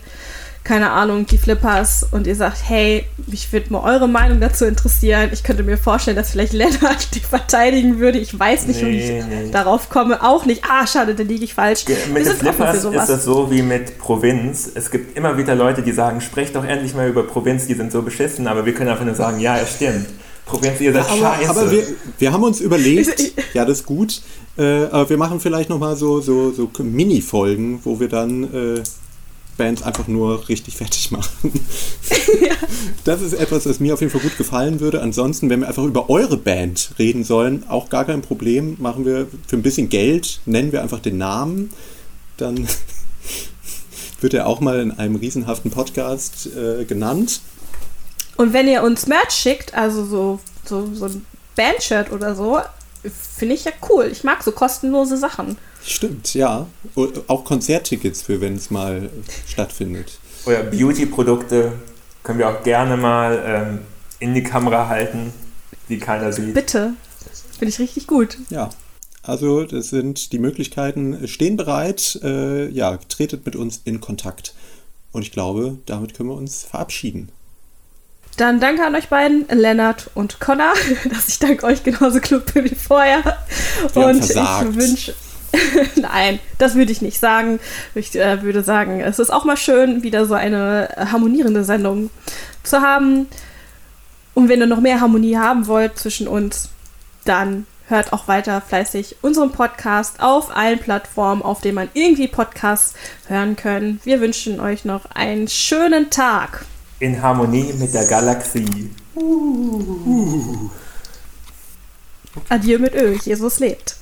Keine Ahnung, die Flippers. Und ihr sagt, hey, mich würde mal eure Meinung dazu interessieren. Ich könnte mir vorstellen, dass vielleicht Lennart die verteidigen würde. Ich weiß nicht, wie Nee, ich nee. darauf komme. Auch nicht. Ah, schade, da liege ich falsch. Wir Mit den Flippers ist das so wie mit Provinz. Es gibt immer wieder Leute, die sagen, sprecht doch endlich mal über Provinz, die sind so beschissen, aber wir können einfach nur sagen, ja, es stimmt. Provinz, ihr seid aber, scheiße. aber wir, wir haben uns überlegt, [laughs] ja, das ist gut, äh, aber wir machen vielleicht nochmal so, so, so Mini-Folgen, wo wir dann äh, Bands einfach nur richtig fertig machen. [laughs] Das ist etwas, was mir auf jeden Fall gut gefallen würde. Ansonsten, wenn wir einfach über eure Band reden sollen, auch gar kein Problem. Machen wir für ein bisschen Geld, nennen wir einfach den Namen. Dann [laughs] wird er auch mal in einem riesenhaften Podcast äh, genannt. Und wenn ihr uns Merch schickt, also so, so, so ein Bandshirt oder so, finde ich ja cool. Ich mag so kostenlose Sachen. Stimmt, ja. Auch Konzerttickets für, wenn es mal stattfindet. Oder Beauty-Produkte können wir auch gerne mal ähm, in die Kamera halten, die keiner sieht. Bitte. Finde ich richtig gut. Ja. Also, das sind die Möglichkeiten, stehen bereit. Äh, ja, tretet mit uns in Kontakt. Und ich glaube, damit können wir uns verabschieden. Dann danke an euch beiden, Lennart und Connor, [laughs] dass ich dank euch genauso klug bin wie vorher. Wir und ich wünsche. [laughs] Nein, das würde ich nicht sagen. Ich äh, würde sagen, es ist auch mal schön, wieder so eine harmonierende Sendung zu haben. Und wenn ihr noch mehr Harmonie haben wollt zwischen uns, dann hört auch weiter fleißig unseren Podcast auf allen Plattformen, auf denen man irgendwie Podcasts hören kann. Wir wünschen euch noch einen schönen Tag. In Harmonie mit der Galaxie. Uh. Adieu mit Ö, Jesus lebt.